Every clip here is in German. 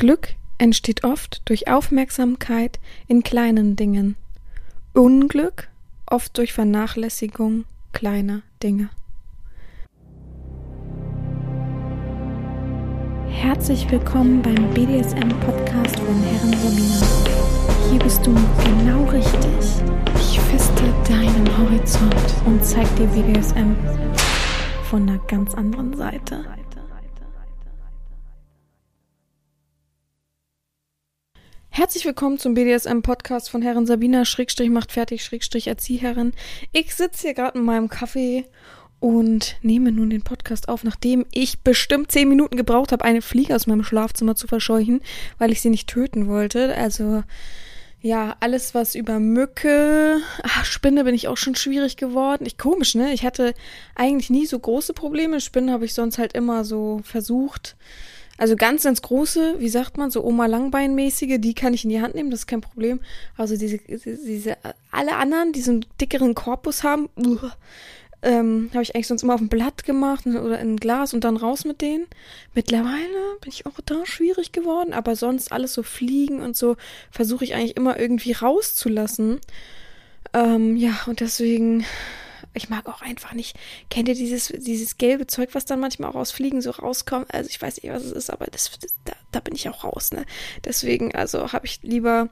Glück entsteht oft durch Aufmerksamkeit in kleinen Dingen. Unglück oft durch Vernachlässigung kleiner Dinge. Herzlich willkommen beim BDSM-Podcast von Herren Sabina. Hier bist du genau richtig. Ich feste deinen Horizont und zeig dir BDSM von einer ganz anderen Seite. Herzlich willkommen zum BDSM-Podcast von Herren Sabina, Schrägstrich macht fertig, Schrägstrich Erzieherin. Ich sitze hier gerade in meinem Kaffee und nehme nun den Podcast auf, nachdem ich bestimmt zehn Minuten gebraucht habe, eine Fliege aus meinem Schlafzimmer zu verscheuchen, weil ich sie nicht töten wollte. Also ja, alles was über Mücke, ach, Spinne bin ich auch schon schwierig geworden. Ich komisch, ne? Ich hatte eigentlich nie so große Probleme. Spinnen habe ich sonst halt immer so versucht also ganz, ganz große, wie sagt man, so Oma Langbeinmäßige, die kann ich in die Hand nehmen, das ist kein Problem. Also diese, diese, alle anderen, die so einen dickeren Korpus haben, uh, ähm, habe ich eigentlich sonst immer auf ein Blatt gemacht oder in ein Glas und dann raus mit denen. Mittlerweile bin ich auch da schwierig geworden, aber sonst alles so fliegen und so versuche ich eigentlich immer irgendwie rauszulassen. Ähm, ja, und deswegen ich mag auch einfach nicht. Kennt ihr dieses, dieses gelbe Zeug, was dann manchmal auch aus Fliegen so rauskommt? Also ich weiß nicht, was es ist, aber das, das da, da, bin ich auch raus, ne? Deswegen, also habe ich lieber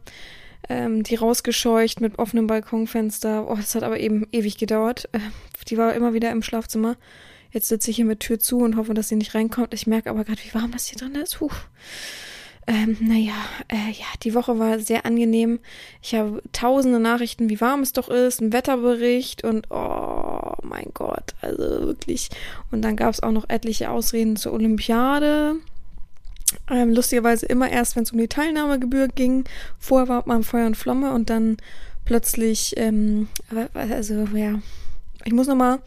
ähm, die rausgescheucht mit offenem Balkonfenster. Oh, das hat aber eben ewig gedauert. Äh, die war immer wieder im Schlafzimmer. Jetzt sitze ich hier mit Tür zu und hoffe, dass sie nicht reinkommt. Ich merke aber gerade, wie warm das hier drin ist. Puh. Ähm, naja, äh, ja, die Woche war sehr angenehm. Ich habe tausende Nachrichten, wie warm es doch ist, ein Wetterbericht und oh mein Gott, also wirklich. Und dann gab es auch noch etliche Ausreden zur Olympiade. Ähm, lustigerweise immer erst, wenn es um die Teilnahmegebühr ging. Vorher war man Feuer und Flamme und dann plötzlich, ähm, also ja, ich muss nochmal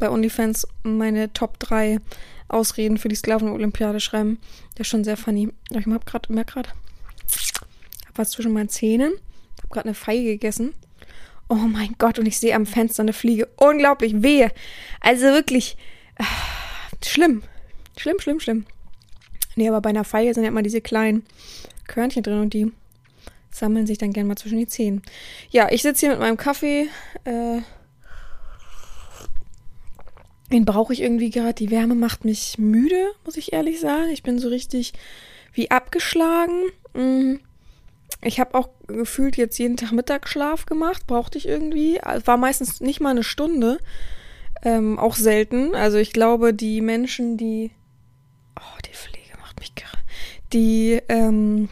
bei OnlyFans meine Top 3 Ausreden für die Sklaven-Olympiade schreiben. Der ist schon sehr funny. Ich hab grad, merk grad, hab was zwischen meinen Zähnen. Hab gerade eine Feige gegessen. Oh mein Gott, und ich sehe am Fenster eine Fliege. Unglaublich, wehe. Also wirklich äh, schlimm. Schlimm, schlimm, schlimm. Nee, aber bei einer Feige sind ja immer diese kleinen Körnchen drin und die sammeln sich dann gern mal zwischen die Zähnen. Ja, ich sitze hier mit meinem Kaffee. Äh, den brauche ich irgendwie gerade. Die Wärme macht mich müde, muss ich ehrlich sagen. Ich bin so richtig wie abgeschlagen. Mm. Ich habe auch gefühlt jetzt jeden Tag Mittagsschlaf gemacht. Brauchte ich irgendwie. War meistens nicht mal eine Stunde. Ähm, auch selten. Also ich glaube, die Menschen, die. Oh, die Pflege macht mich gerade. Die ähm,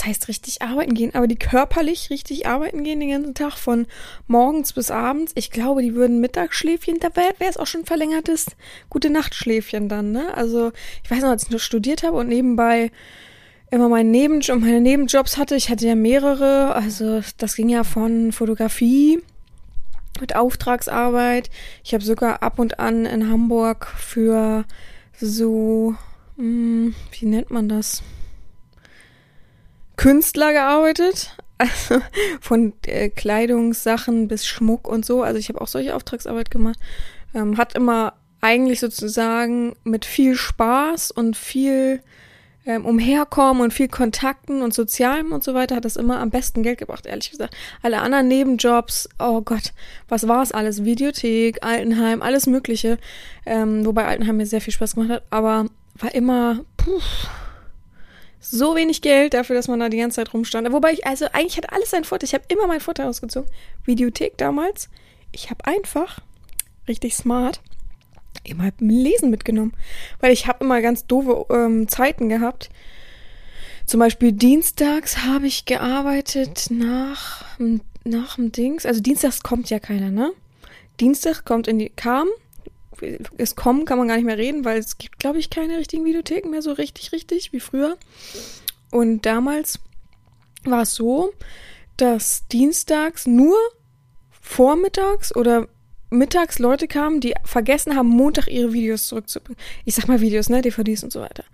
das heißt richtig arbeiten gehen, aber die körperlich richtig arbeiten gehen den ganzen Tag von morgens bis abends. Ich glaube, die würden Mittagsschläfchen, da wäre es auch schon verlängertes gute Nachtschläfchen dann, ne? Also, ich weiß noch, als ich nur studiert habe und nebenbei immer meinen Nebenjob, meine Nebenjobs hatte, ich hatte ja mehrere, also das ging ja von Fotografie mit Auftragsarbeit. Ich habe sogar ab und an in Hamburg für so, mh, hm, wie nennt man das? Künstler gearbeitet. Also von äh, Kleidungssachen bis Schmuck und so. Also ich habe auch solche Auftragsarbeit gemacht. Ähm, hat immer eigentlich sozusagen mit viel Spaß und viel ähm, Umherkommen und viel Kontakten und Sozialem und so weiter hat das immer am besten Geld gebracht, ehrlich gesagt. Alle anderen Nebenjobs, oh Gott, was war es alles? Videothek, Altenheim, alles Mögliche. Ähm, wobei Altenheim mir sehr viel Spaß gemacht hat, aber war immer, puh, so wenig Geld dafür, dass man da die ganze Zeit rumstand. Wobei ich, also eigentlich hat alles seinen Vorteil. Ich habe immer meinen Vorteil ausgezogen. Videothek damals. Ich habe einfach, richtig smart, immer Lesen mitgenommen. Weil ich habe immer ganz doofe ähm, Zeiten gehabt. Zum Beispiel dienstags habe ich gearbeitet nach, nach dem Dings. Also dienstags kommt ja keiner, ne? Dienstag kommt in die, kam, es kommen kann man gar nicht mehr reden, weil es gibt, glaube ich, keine richtigen Videotheken mehr so richtig, richtig wie früher. Und damals war es so, dass dienstags nur vormittags oder mittags Leute kamen, die vergessen haben, Montag ihre Videos zurückzubringen. Ich sag mal Videos, ne, DVDs und so weiter.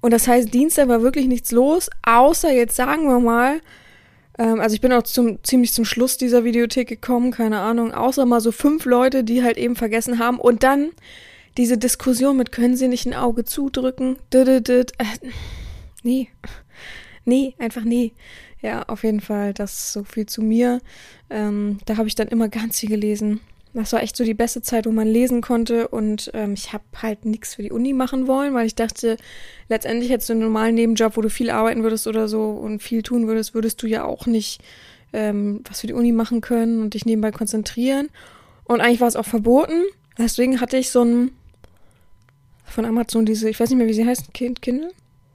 Und das heißt, Dienstag war wirklich nichts los, außer jetzt sagen wir mal, ähm, also ich bin auch zum, ziemlich zum Schluss dieser Videothek gekommen, keine Ahnung, außer mal so fünf Leute, die halt eben vergessen haben. Und dann diese Diskussion mit, können sie nicht ein Auge zudrücken? Äh, nee. Nee, einfach nee. Ja, auf jeden Fall, das ist so viel zu mir. Ähm, da habe ich dann immer ganz viel gelesen. Das war echt so die beste Zeit, wo man lesen konnte. Und ähm, ich habe halt nichts für die Uni machen wollen, weil ich dachte, letztendlich hättest du einen normalen Nebenjob, wo du viel arbeiten würdest oder so und viel tun würdest, würdest du ja auch nicht ähm, was für die Uni machen können und dich nebenbei konzentrieren. Und eigentlich war es auch verboten. Deswegen hatte ich so ein von Amazon diese, ich weiß nicht mehr, wie sie heißt, kind, Kindle?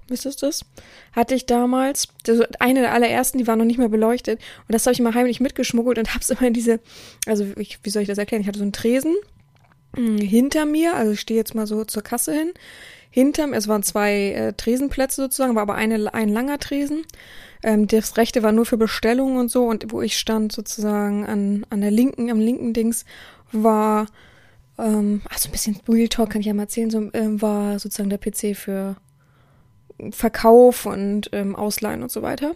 Wisst ihr das? Hatte ich damals, eine der allerersten, die war noch nicht mehr beleuchtet. Und das habe ich mal heimlich mitgeschmuggelt und hab's immer in diese, also ich, wie soll ich das erklären? Ich hatte so einen Tresen mh, hinter mir, also ich stehe jetzt mal so zur Kasse hin. Hinter mir, es waren zwei äh, Tresenplätze sozusagen, war aber eine, ein langer Tresen. Ähm, das rechte war nur für Bestellungen und so und wo ich stand sozusagen an, an der linken, am linken Dings war, ähm, ach so ein bisschen Real Talk kann ich ja mal erzählen, so, ähm, war sozusagen der PC für Verkauf und ähm, Ausleihen und so weiter.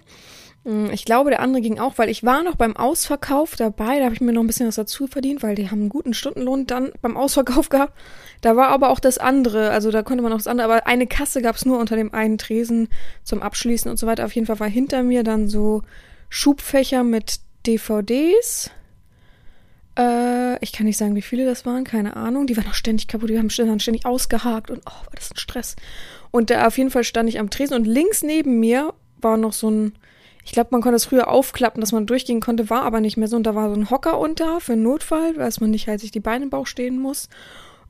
Mm, ich glaube, der andere ging auch, weil ich war noch beim Ausverkauf dabei, da habe ich mir noch ein bisschen was dazu verdient, weil die haben einen guten Stundenlohn dann beim Ausverkauf gehabt. Da war aber auch das andere, also da konnte man noch das andere, aber eine Kasse gab es nur unter dem einen Tresen zum Abschließen und so weiter. Auf jeden Fall war hinter mir dann so Schubfächer mit DVDs. Äh, ich kann nicht sagen, wie viele das waren, keine Ahnung. Die waren noch ständig kaputt, die haben ständig ausgehakt und oh, war das ein Stress. Und da auf jeden Fall stand ich am Tresen und links neben mir war noch so ein, ich glaube, man konnte es früher aufklappen, dass man durchgehen konnte, war aber nicht mehr so. Und da war so ein Hocker unter für einen Notfall, dass man nicht halt sich die Beine im Bauch stehen muss.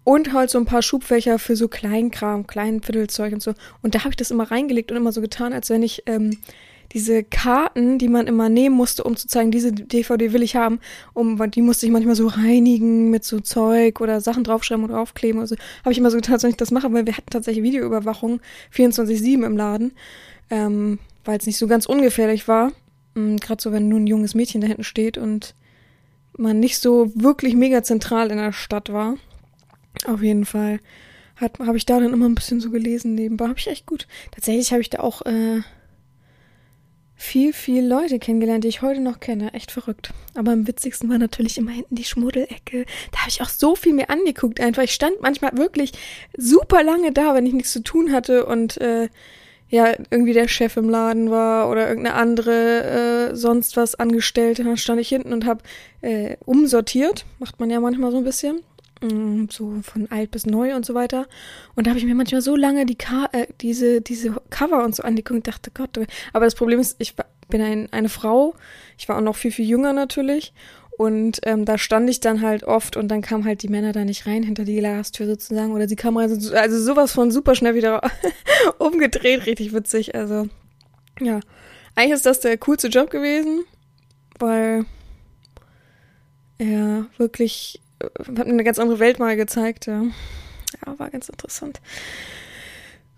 Und halt so ein paar Schubfächer für so Kleinkram, kleinen Viertelzeug und so. Und da habe ich das immer reingelegt und immer so getan, als wenn ich ähm, diese Karten, die man immer nehmen musste, um zu zeigen, diese DVD will ich haben, um, die musste ich manchmal so reinigen mit so Zeug oder Sachen draufschreiben oder aufkleben oder so. Habe ich immer so getan, wenn ich das mache, weil wir hatten tatsächlich Videoüberwachung 24-7 im Laden, ähm, weil es nicht so ganz ungefährlich war. Mhm, Gerade so, wenn nur ein junges Mädchen da hinten steht und man nicht so wirklich mega zentral in der Stadt war. Auf jeden Fall habe ich da dann immer ein bisschen so gelesen nebenbei. Habe ich echt gut. Tatsächlich habe ich da auch äh, viel, viel Leute kennengelernt, die ich heute noch kenne. Echt verrückt. Aber am witzigsten war natürlich immer hinten die Schmuddelecke. Da habe ich auch so viel mir angeguckt einfach. Ich stand manchmal wirklich super lange da, wenn ich nichts zu tun hatte und äh, ja, irgendwie der Chef im Laden war oder irgendeine andere äh, sonst was Angestellte. Dann stand ich hinten und habe äh, umsortiert. Macht man ja manchmal so ein bisschen. Mm, so von alt bis neu und so weiter. Und da habe ich mir manchmal so lange die Ka äh, diese, diese Cover und so angeguckt und dachte, Gott, aber das Problem ist, ich bin ein, eine Frau, ich war auch noch viel, viel jünger natürlich. Und ähm, da stand ich dann halt oft und dann kamen halt die Männer da nicht rein hinter die Glastür sozusagen. Oder sie kamen also, also sowas von super schnell wieder umgedreht, richtig witzig. Also, ja. Eigentlich ist das der coolste Job gewesen, weil er wirklich hat mir eine ganz andere Welt mal gezeigt. Ja, ja war ganz interessant.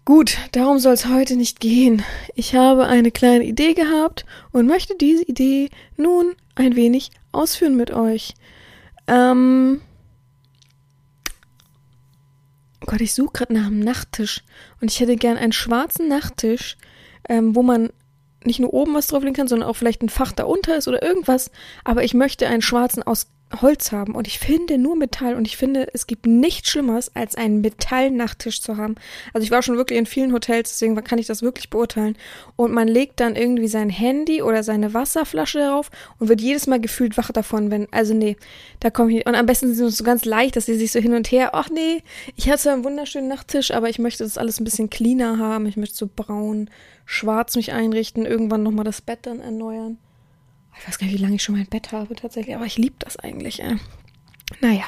Gut, darum soll es heute nicht gehen. Ich habe eine kleine Idee gehabt und möchte diese Idee nun ein wenig ausführen mit euch. Ähm oh Gott, ich suche gerade nach einem Nachttisch und ich hätte gern einen schwarzen Nachttisch, ähm, wo man nicht nur oben was drauflegen kann, sondern auch vielleicht ein Fach darunter ist oder irgendwas. Aber ich möchte einen schwarzen aus Holz haben und ich finde nur Metall und ich finde, es gibt nichts Schlimmeres, als einen Metallnachttisch zu haben. Also ich war schon wirklich in vielen Hotels, deswegen kann ich das wirklich beurteilen. Und man legt dann irgendwie sein Handy oder seine Wasserflasche darauf und wird jedes Mal gefühlt wach davon, wenn, also nee, da komme ich, und am besten sind es so ganz leicht, dass sie sich so hin und her, ach nee, ich hatte einen wunderschönen Nachttisch, aber ich möchte das alles ein bisschen cleaner haben, ich möchte so braun, schwarz mich einrichten, irgendwann nochmal das Bett dann erneuern. Ich weiß gar nicht, wie lange ich schon mein Bett habe tatsächlich, aber ich liebe das eigentlich. Äh. Naja,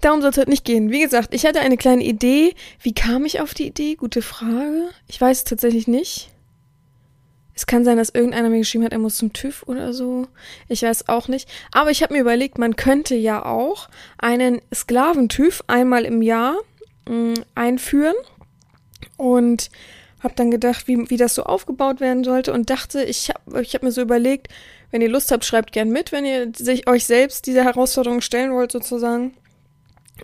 darum soll es heute nicht gehen. Wie gesagt, ich hatte eine kleine Idee. Wie kam ich auf die Idee? Gute Frage. Ich weiß es tatsächlich nicht. Es kann sein, dass irgendeiner mir geschrieben hat, er muss zum TÜV oder so. Ich weiß auch nicht. Aber ich habe mir überlegt, man könnte ja auch einen Sklaventüv einmal im Jahr mh, mm, einführen. Und habe dann gedacht, wie, wie das so aufgebaut werden sollte und dachte, ich habe ich hab mir so überlegt, wenn ihr Lust habt, schreibt gern mit, wenn ihr sich euch selbst diese Herausforderung stellen wollt, sozusagen.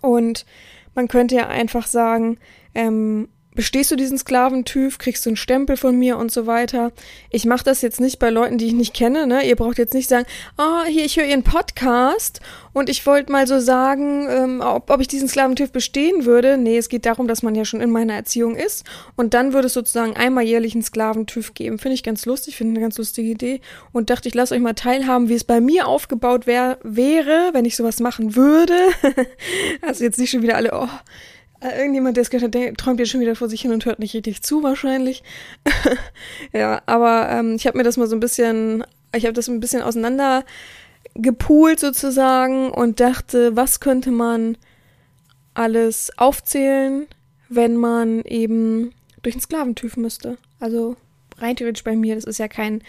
Und man könnte ja einfach sagen, ähm, bestehst du diesen Sklaventyp, kriegst du einen Stempel von mir und so weiter. Ich mache das jetzt nicht bei Leuten, die ich nicht kenne. Ne? Ihr braucht jetzt nicht sagen, ah, oh, hier, ich höre Ihren Podcast und ich wollte mal so sagen, ähm, ob, ob ich diesen Sklaventyp bestehen würde. Nee, es geht darum, dass man ja schon in meiner Erziehung ist und dann würde es sozusagen einmal jährlich einen Sklaventyp geben. Finde ich ganz lustig, finde eine ganz lustige Idee und dachte, ich lasse euch mal teilhaben, wie es bei mir aufgebaut wär, wäre, wenn ich sowas machen würde. also jetzt nicht schon wieder alle, oh, irgendjemand, der es gehört hat, träumt jetzt schon wieder vor sich hin und hört nicht richtig zu, wahrscheinlich. ja, aber ähm, ich habe mir das mal so ein bisschen, ich habe das ein bisschen auseinander gepoolt sozusagen und dachte, was könnte man alles aufzählen, wenn man eben durch einen Sklaventyp müsste. Also rein theoretisch bei mir, das ist ja kein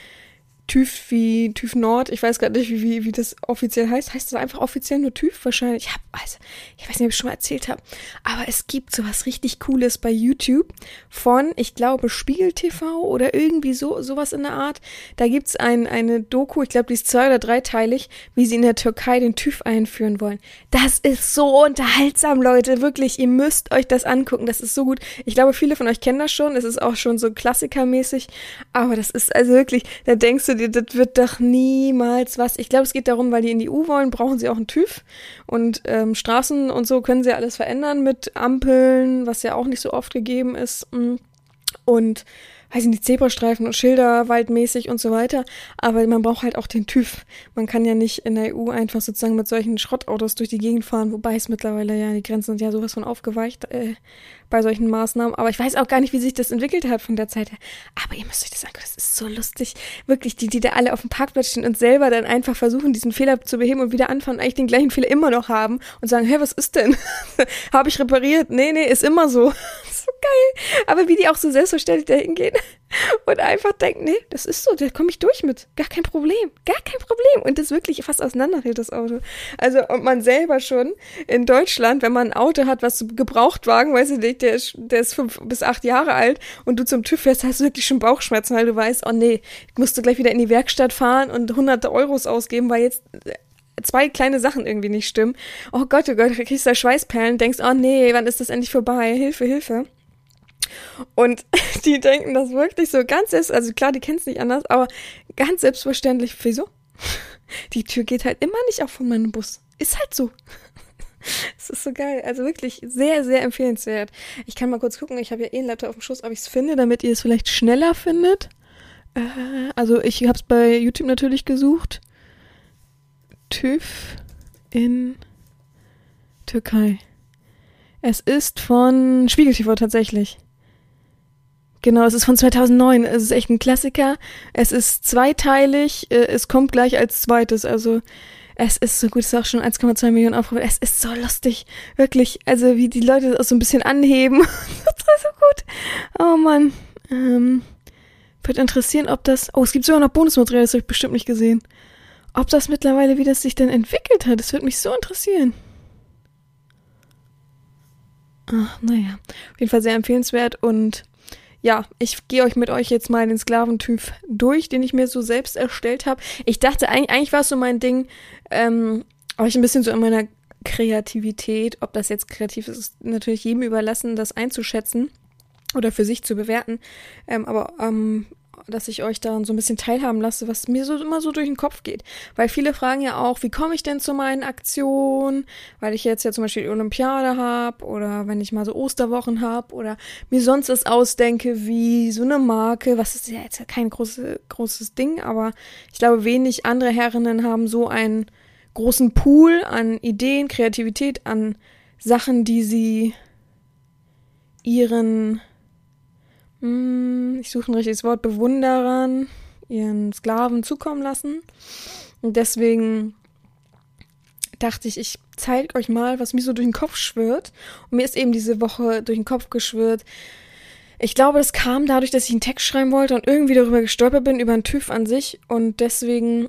TÜV wie TÜV Nord. Ich weiß gerade nicht, wie, wie, wie das offiziell heißt. Heißt das einfach offiziell nur TÜV wahrscheinlich? Ich, hab, also, ich weiß nicht, ob ich schon mal erzählt habe. Aber es gibt sowas richtig Cooles bei YouTube von, ich glaube, Spiegel TV oder irgendwie so sowas in der Art. Da gibt's ein, eine Doku, ich glaube, die ist zwei- oder dreiteilig, wie sie in der Türkei den TÜV einführen wollen. Das ist so unterhaltsam, Leute. Wirklich, ihr müsst euch das angucken. Das ist so gut. Ich glaube, viele von euch kennen das schon. Es ist auch schon so klassikermäßig. Aber das ist also wirklich, da denkst du dir, das wird doch niemals was. Ich glaube, es geht darum, weil die in die EU wollen, brauchen sie auch einen TÜV. Und ähm, Straßen und so können sie alles verändern mit Ampeln, was ja auch nicht so oft gegeben ist. Mm. Und weiß ich nicht, Zebrastreifen und Schilder waldmäßig und so weiter. Aber man braucht halt auch den TÜV. Man kann ja nicht in der EU einfach sozusagen mit solchen Schrottautos durch die Gegend fahren, wobei es mittlerweile ja, die Grenzen sind ja sowas von aufgeweicht äh, bei solchen Maßnahmen. Aber ich weiß auch gar nicht, wie sich das entwickelt hat von der Zeit her. Aber ihr müsst euch das angucken, das ist so lustig. Wirklich, die, die da alle auf dem Parkplatz stehen und selber dann einfach versuchen, diesen Fehler zu beheben und wieder anfangen, eigentlich den gleichen Fehler immer noch haben und sagen, hey, was ist denn? Habe ich repariert? Nee, nee, ist immer so. so geil. Aber wie die auch so selbstverständlich dahin gehen und einfach denken, nee, das ist so, da komme ich durch mit. Gar kein Problem. Gar kein Problem. Und das wirklich fast auseinanderhält, das Auto. Also, und man selber schon in Deutschland, wenn man ein Auto hat, was Gebrauchtwagen, weiß ich nicht, der ist, der ist fünf bis acht Jahre alt und du zum TÜV fährst, hast du wirklich schon Bauchschmerzen, weil du weißt, oh nee, musst du gleich wieder in die Werkstatt fahren und hunderte Euros ausgeben, weil jetzt zwei kleine Sachen irgendwie nicht stimmen. Oh Gott, oh Gott, du kriegst da Schweißperlen, denkst, oh nee, wann ist das endlich vorbei? Hilfe, Hilfe. Und die denken das wirklich so ganz selbst, also klar, die kennen es nicht anders, aber ganz selbstverständlich. Wieso? Die Tür geht halt immer nicht auf von meinem Bus. Ist halt so. Es ist so geil. Also wirklich sehr, sehr empfehlenswert. Ich kann mal kurz gucken. Ich habe ja eh einen Laptop auf dem Schoß, ob ich es finde, damit ihr es vielleicht schneller findet. Äh, also ich habe es bei YouTube natürlich gesucht. TÜV in Türkei. Es ist von Spiegel TV tatsächlich. Genau, es ist von 2009. Es ist echt ein Klassiker. Es ist zweiteilig. Äh, es kommt gleich als zweites. Also es ist so gut. Es ist auch schon 1,2 Millionen Aufrufe. Es ist so lustig. Wirklich. Also wie die Leute das so ein bisschen anheben. das war so gut. Oh Mann. Ähm, würde interessieren, ob das... Oh, es gibt sogar noch Bonusmaterial. Das habe ich bestimmt nicht gesehen. Ob das mittlerweile, wie das sich denn entwickelt hat. Das würde mich so interessieren. Ach, naja. Auf jeden Fall sehr empfehlenswert und ja, ich gehe euch mit euch jetzt mal den Sklaventyp durch, den ich mir so selbst erstellt habe. Ich dachte, eigentlich, eigentlich war es so mein Ding, ähm, euch ein bisschen so in meiner Kreativität, ob das jetzt kreativ ist, ist natürlich jedem überlassen, das einzuschätzen oder für sich zu bewerten. Ähm, aber ähm, dass ich euch da so ein bisschen teilhaben lasse, was mir so immer so durch den Kopf geht. Weil viele fragen ja auch, wie komme ich denn zu meinen Aktionen? Weil ich jetzt ja zum Beispiel die Olympiade habe oder wenn ich mal so Osterwochen habe oder mir sonst was ausdenke wie so eine Marke, was ist ja jetzt kein große, großes Ding, aber ich glaube, wenig andere Herrinnen haben so einen großen Pool an Ideen, Kreativität, an Sachen, die sie ihren ich suche ein richtiges Wort, Bewunderern, ihren Sklaven zukommen lassen. Und deswegen dachte ich, ich zeige euch mal, was mir so durch den Kopf schwirrt. Und mir ist eben diese Woche durch den Kopf geschwirrt. Ich glaube, das kam dadurch, dass ich einen Text schreiben wollte und irgendwie darüber gestolpert bin, über einen TÜV an sich. Und deswegen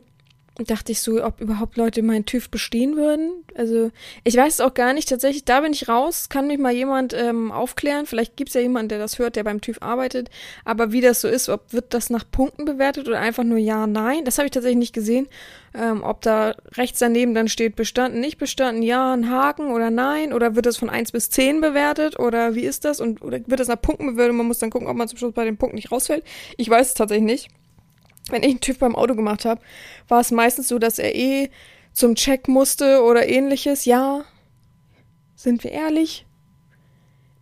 dachte ich so, ob überhaupt Leute meinen TÜV bestehen würden. Also ich weiß es auch gar nicht. Tatsächlich, da bin ich raus. Kann mich mal jemand ähm, aufklären. Vielleicht gibt es ja jemanden, der das hört, der beim TÜV arbeitet. Aber wie das so ist, ob wird das nach Punkten bewertet oder einfach nur ja, nein, das habe ich tatsächlich nicht gesehen. Ähm, ob da rechts daneben dann steht bestanden, nicht bestanden, ja, ein Haken oder nein. Oder wird das von 1 bis 10 bewertet oder wie ist das? Und oder wird das nach Punkten bewertet? Man muss dann gucken, ob man zum Schluss bei den Punkten nicht rausfällt. Ich weiß es tatsächlich nicht wenn ich einen TÜV beim Auto gemacht habe, war es meistens so, dass er eh zum Check musste oder ähnliches. Ja, sind wir ehrlich?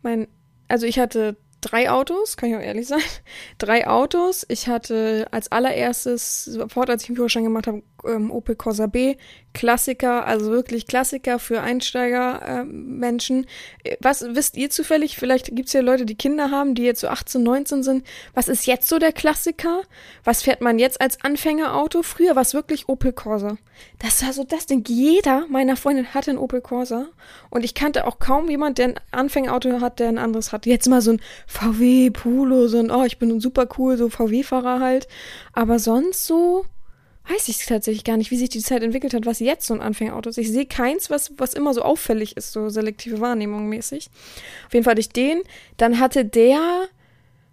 Mein, also ich hatte drei Autos, kann ich auch ehrlich sein. Drei Autos. Ich hatte als allererstes, sofort als ich den Führerschein gemacht habe, ähm, Opel Corsa B, Klassiker, also wirklich Klassiker für Einsteiger-Menschen. Äh, was wisst ihr zufällig? Vielleicht gibt's ja Leute, die Kinder haben, die jetzt so 18, 19 sind. Was ist jetzt so der Klassiker? Was fährt man jetzt als Anfängerauto? Früher war es wirklich Opel Corsa. Das war so das Ding. Jeder meiner Freundinnen hatte ein Opel Corsa. Und ich kannte auch kaum jemand, der ein Anfängerauto hat, der ein anderes hat. Jetzt mal so ein VW Polo, so ein, oh, ich bin super cool, so VW-Fahrer halt. Aber sonst so weiß ich tatsächlich gar nicht, wie sich die Zeit entwickelt hat, was jetzt so ein Anfängerauto ist. Ich sehe keins, was, was immer so auffällig ist, so selektive Wahrnehmung mäßig. Auf jeden Fall hatte ich den. Dann hatte der,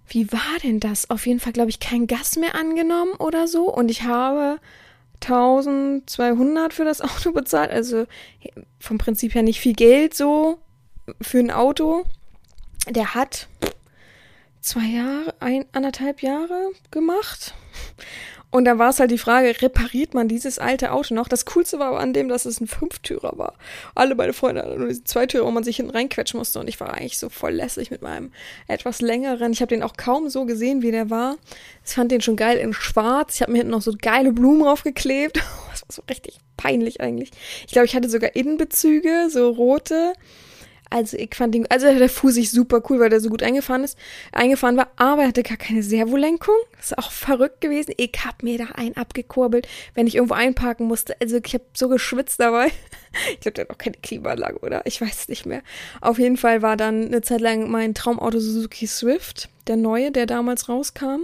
wie war denn das? Auf jeden Fall, glaube ich, kein Gas mehr angenommen oder so. Und ich habe 1200 für das Auto bezahlt. Also vom Prinzip her nicht viel Geld so für ein Auto. Der hat zwei Jahre, ein, anderthalb Jahre gemacht. Und da war es halt die Frage, repariert man dieses alte Auto noch? Das Coolste war aber an dem, dass es ein Fünftürer war. Alle meine Freunde hatten nur diesen Zweitürer, wo man sich hinten reinquetschen musste. Und ich war eigentlich so voll lässig mit meinem etwas längeren. Ich habe den auch kaum so gesehen, wie der war. Ich fand den schon geil in schwarz. Ich habe mir hinten noch so geile Blumen draufgeklebt. Das war so richtig peinlich eigentlich. Ich glaube, ich hatte sogar Innenbezüge, so rote. Also ich fand den, also der fuhr sich super cool, weil der so gut eingefahren ist, eingefahren war, aber er hatte gar keine Servolenkung. Das ist auch verrückt gewesen. Ich hab mir da einen abgekurbelt, wenn ich irgendwo einparken musste. Also ich habe so geschwitzt dabei. Ich der hat auch keine Klimaanlage, oder? Ich weiß nicht mehr. Auf jeden Fall war dann eine Zeit lang mein Traumauto Suzuki Swift, der neue, der damals rauskam.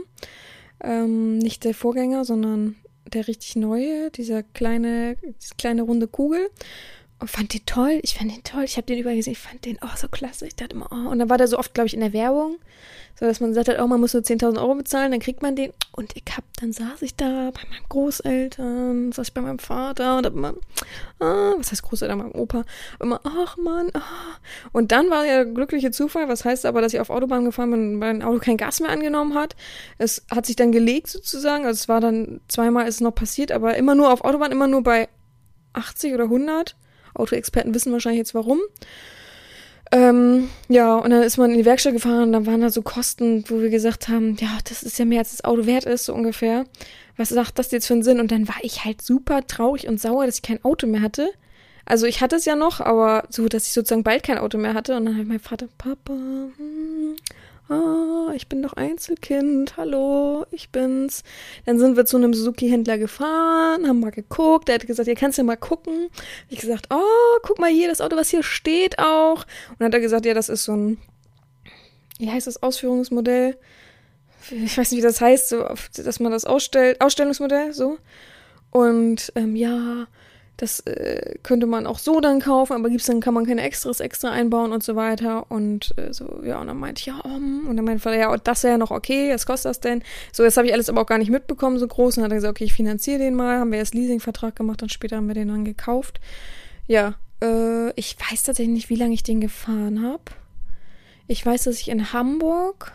Ähm, nicht der Vorgänger, sondern der richtig neue, dieser kleine, diese kleine runde Kugel und fand den toll. Ich fand den toll. Ich habe den überall gesehen. Ich fand den oh so klasse. Ich dachte immer, oh. Und dann war der so oft, glaube ich, in der Werbung, so dass man gesagt hat, oh, man muss nur 10.000 Euro bezahlen, dann kriegt man den. Und ich hab, dann saß ich da bei meinen Großeltern, saß ich bei meinem Vater und hab immer, ah, was heißt Großeltern, meinem Opa, immer, ach man, ah. Und dann war der glückliche Zufall, was heißt aber, dass ich auf Autobahn gefahren bin und mein Auto kein Gas mehr angenommen hat. Es hat sich dann gelegt sozusagen, also es war dann zweimal ist es noch passiert, aber immer nur auf Autobahn, immer nur bei 80 oder 100. Autoexperten wissen wahrscheinlich jetzt warum. Ähm, ja, und dann ist man in die Werkstatt gefahren und dann waren da so Kosten, wo wir gesagt haben, ja, das ist ja mehr als das Auto wert ist, so ungefähr. Was sagt das jetzt für einen Sinn? Und dann war ich halt super traurig und sauer, dass ich kein Auto mehr hatte. Also ich hatte es ja noch, aber so, dass ich sozusagen bald kein Auto mehr hatte. Und dann hat mein Vater, Papa, hm, ah, ich bin doch Einzelkind, hallo, ich bin's. Dann sind wir zu einem Suzuki-Händler gefahren, haben mal geguckt, der hat gesagt, ihr kannst ja mal gucken. Ich gesagt, oh, guck mal hier, das Auto, was hier steht auch. Und dann hat er gesagt, ja, das ist so ein, wie heißt das Ausführungsmodell? Ich weiß nicht, wie das heißt, so, dass man das ausstellt, Ausstellungsmodell, so. Und ähm, ja, das äh, könnte man auch so dann kaufen, aber gibt's dann kann man keine Extras extra einbauen und so weiter. Und äh, so, ja, und dann meinte ich, ja, um, und dann meinte Vater, ja, das wäre ja noch okay, was kostet das denn? So, das habe ich alles aber auch gar nicht mitbekommen, so groß. Und dann hat er gesagt, okay, ich finanziere den mal, haben wir erst Leasingvertrag gemacht und später haben wir den dann gekauft. Ja, äh, ich weiß tatsächlich nicht, wie lange ich den gefahren habe. Ich weiß, dass ich in Hamburg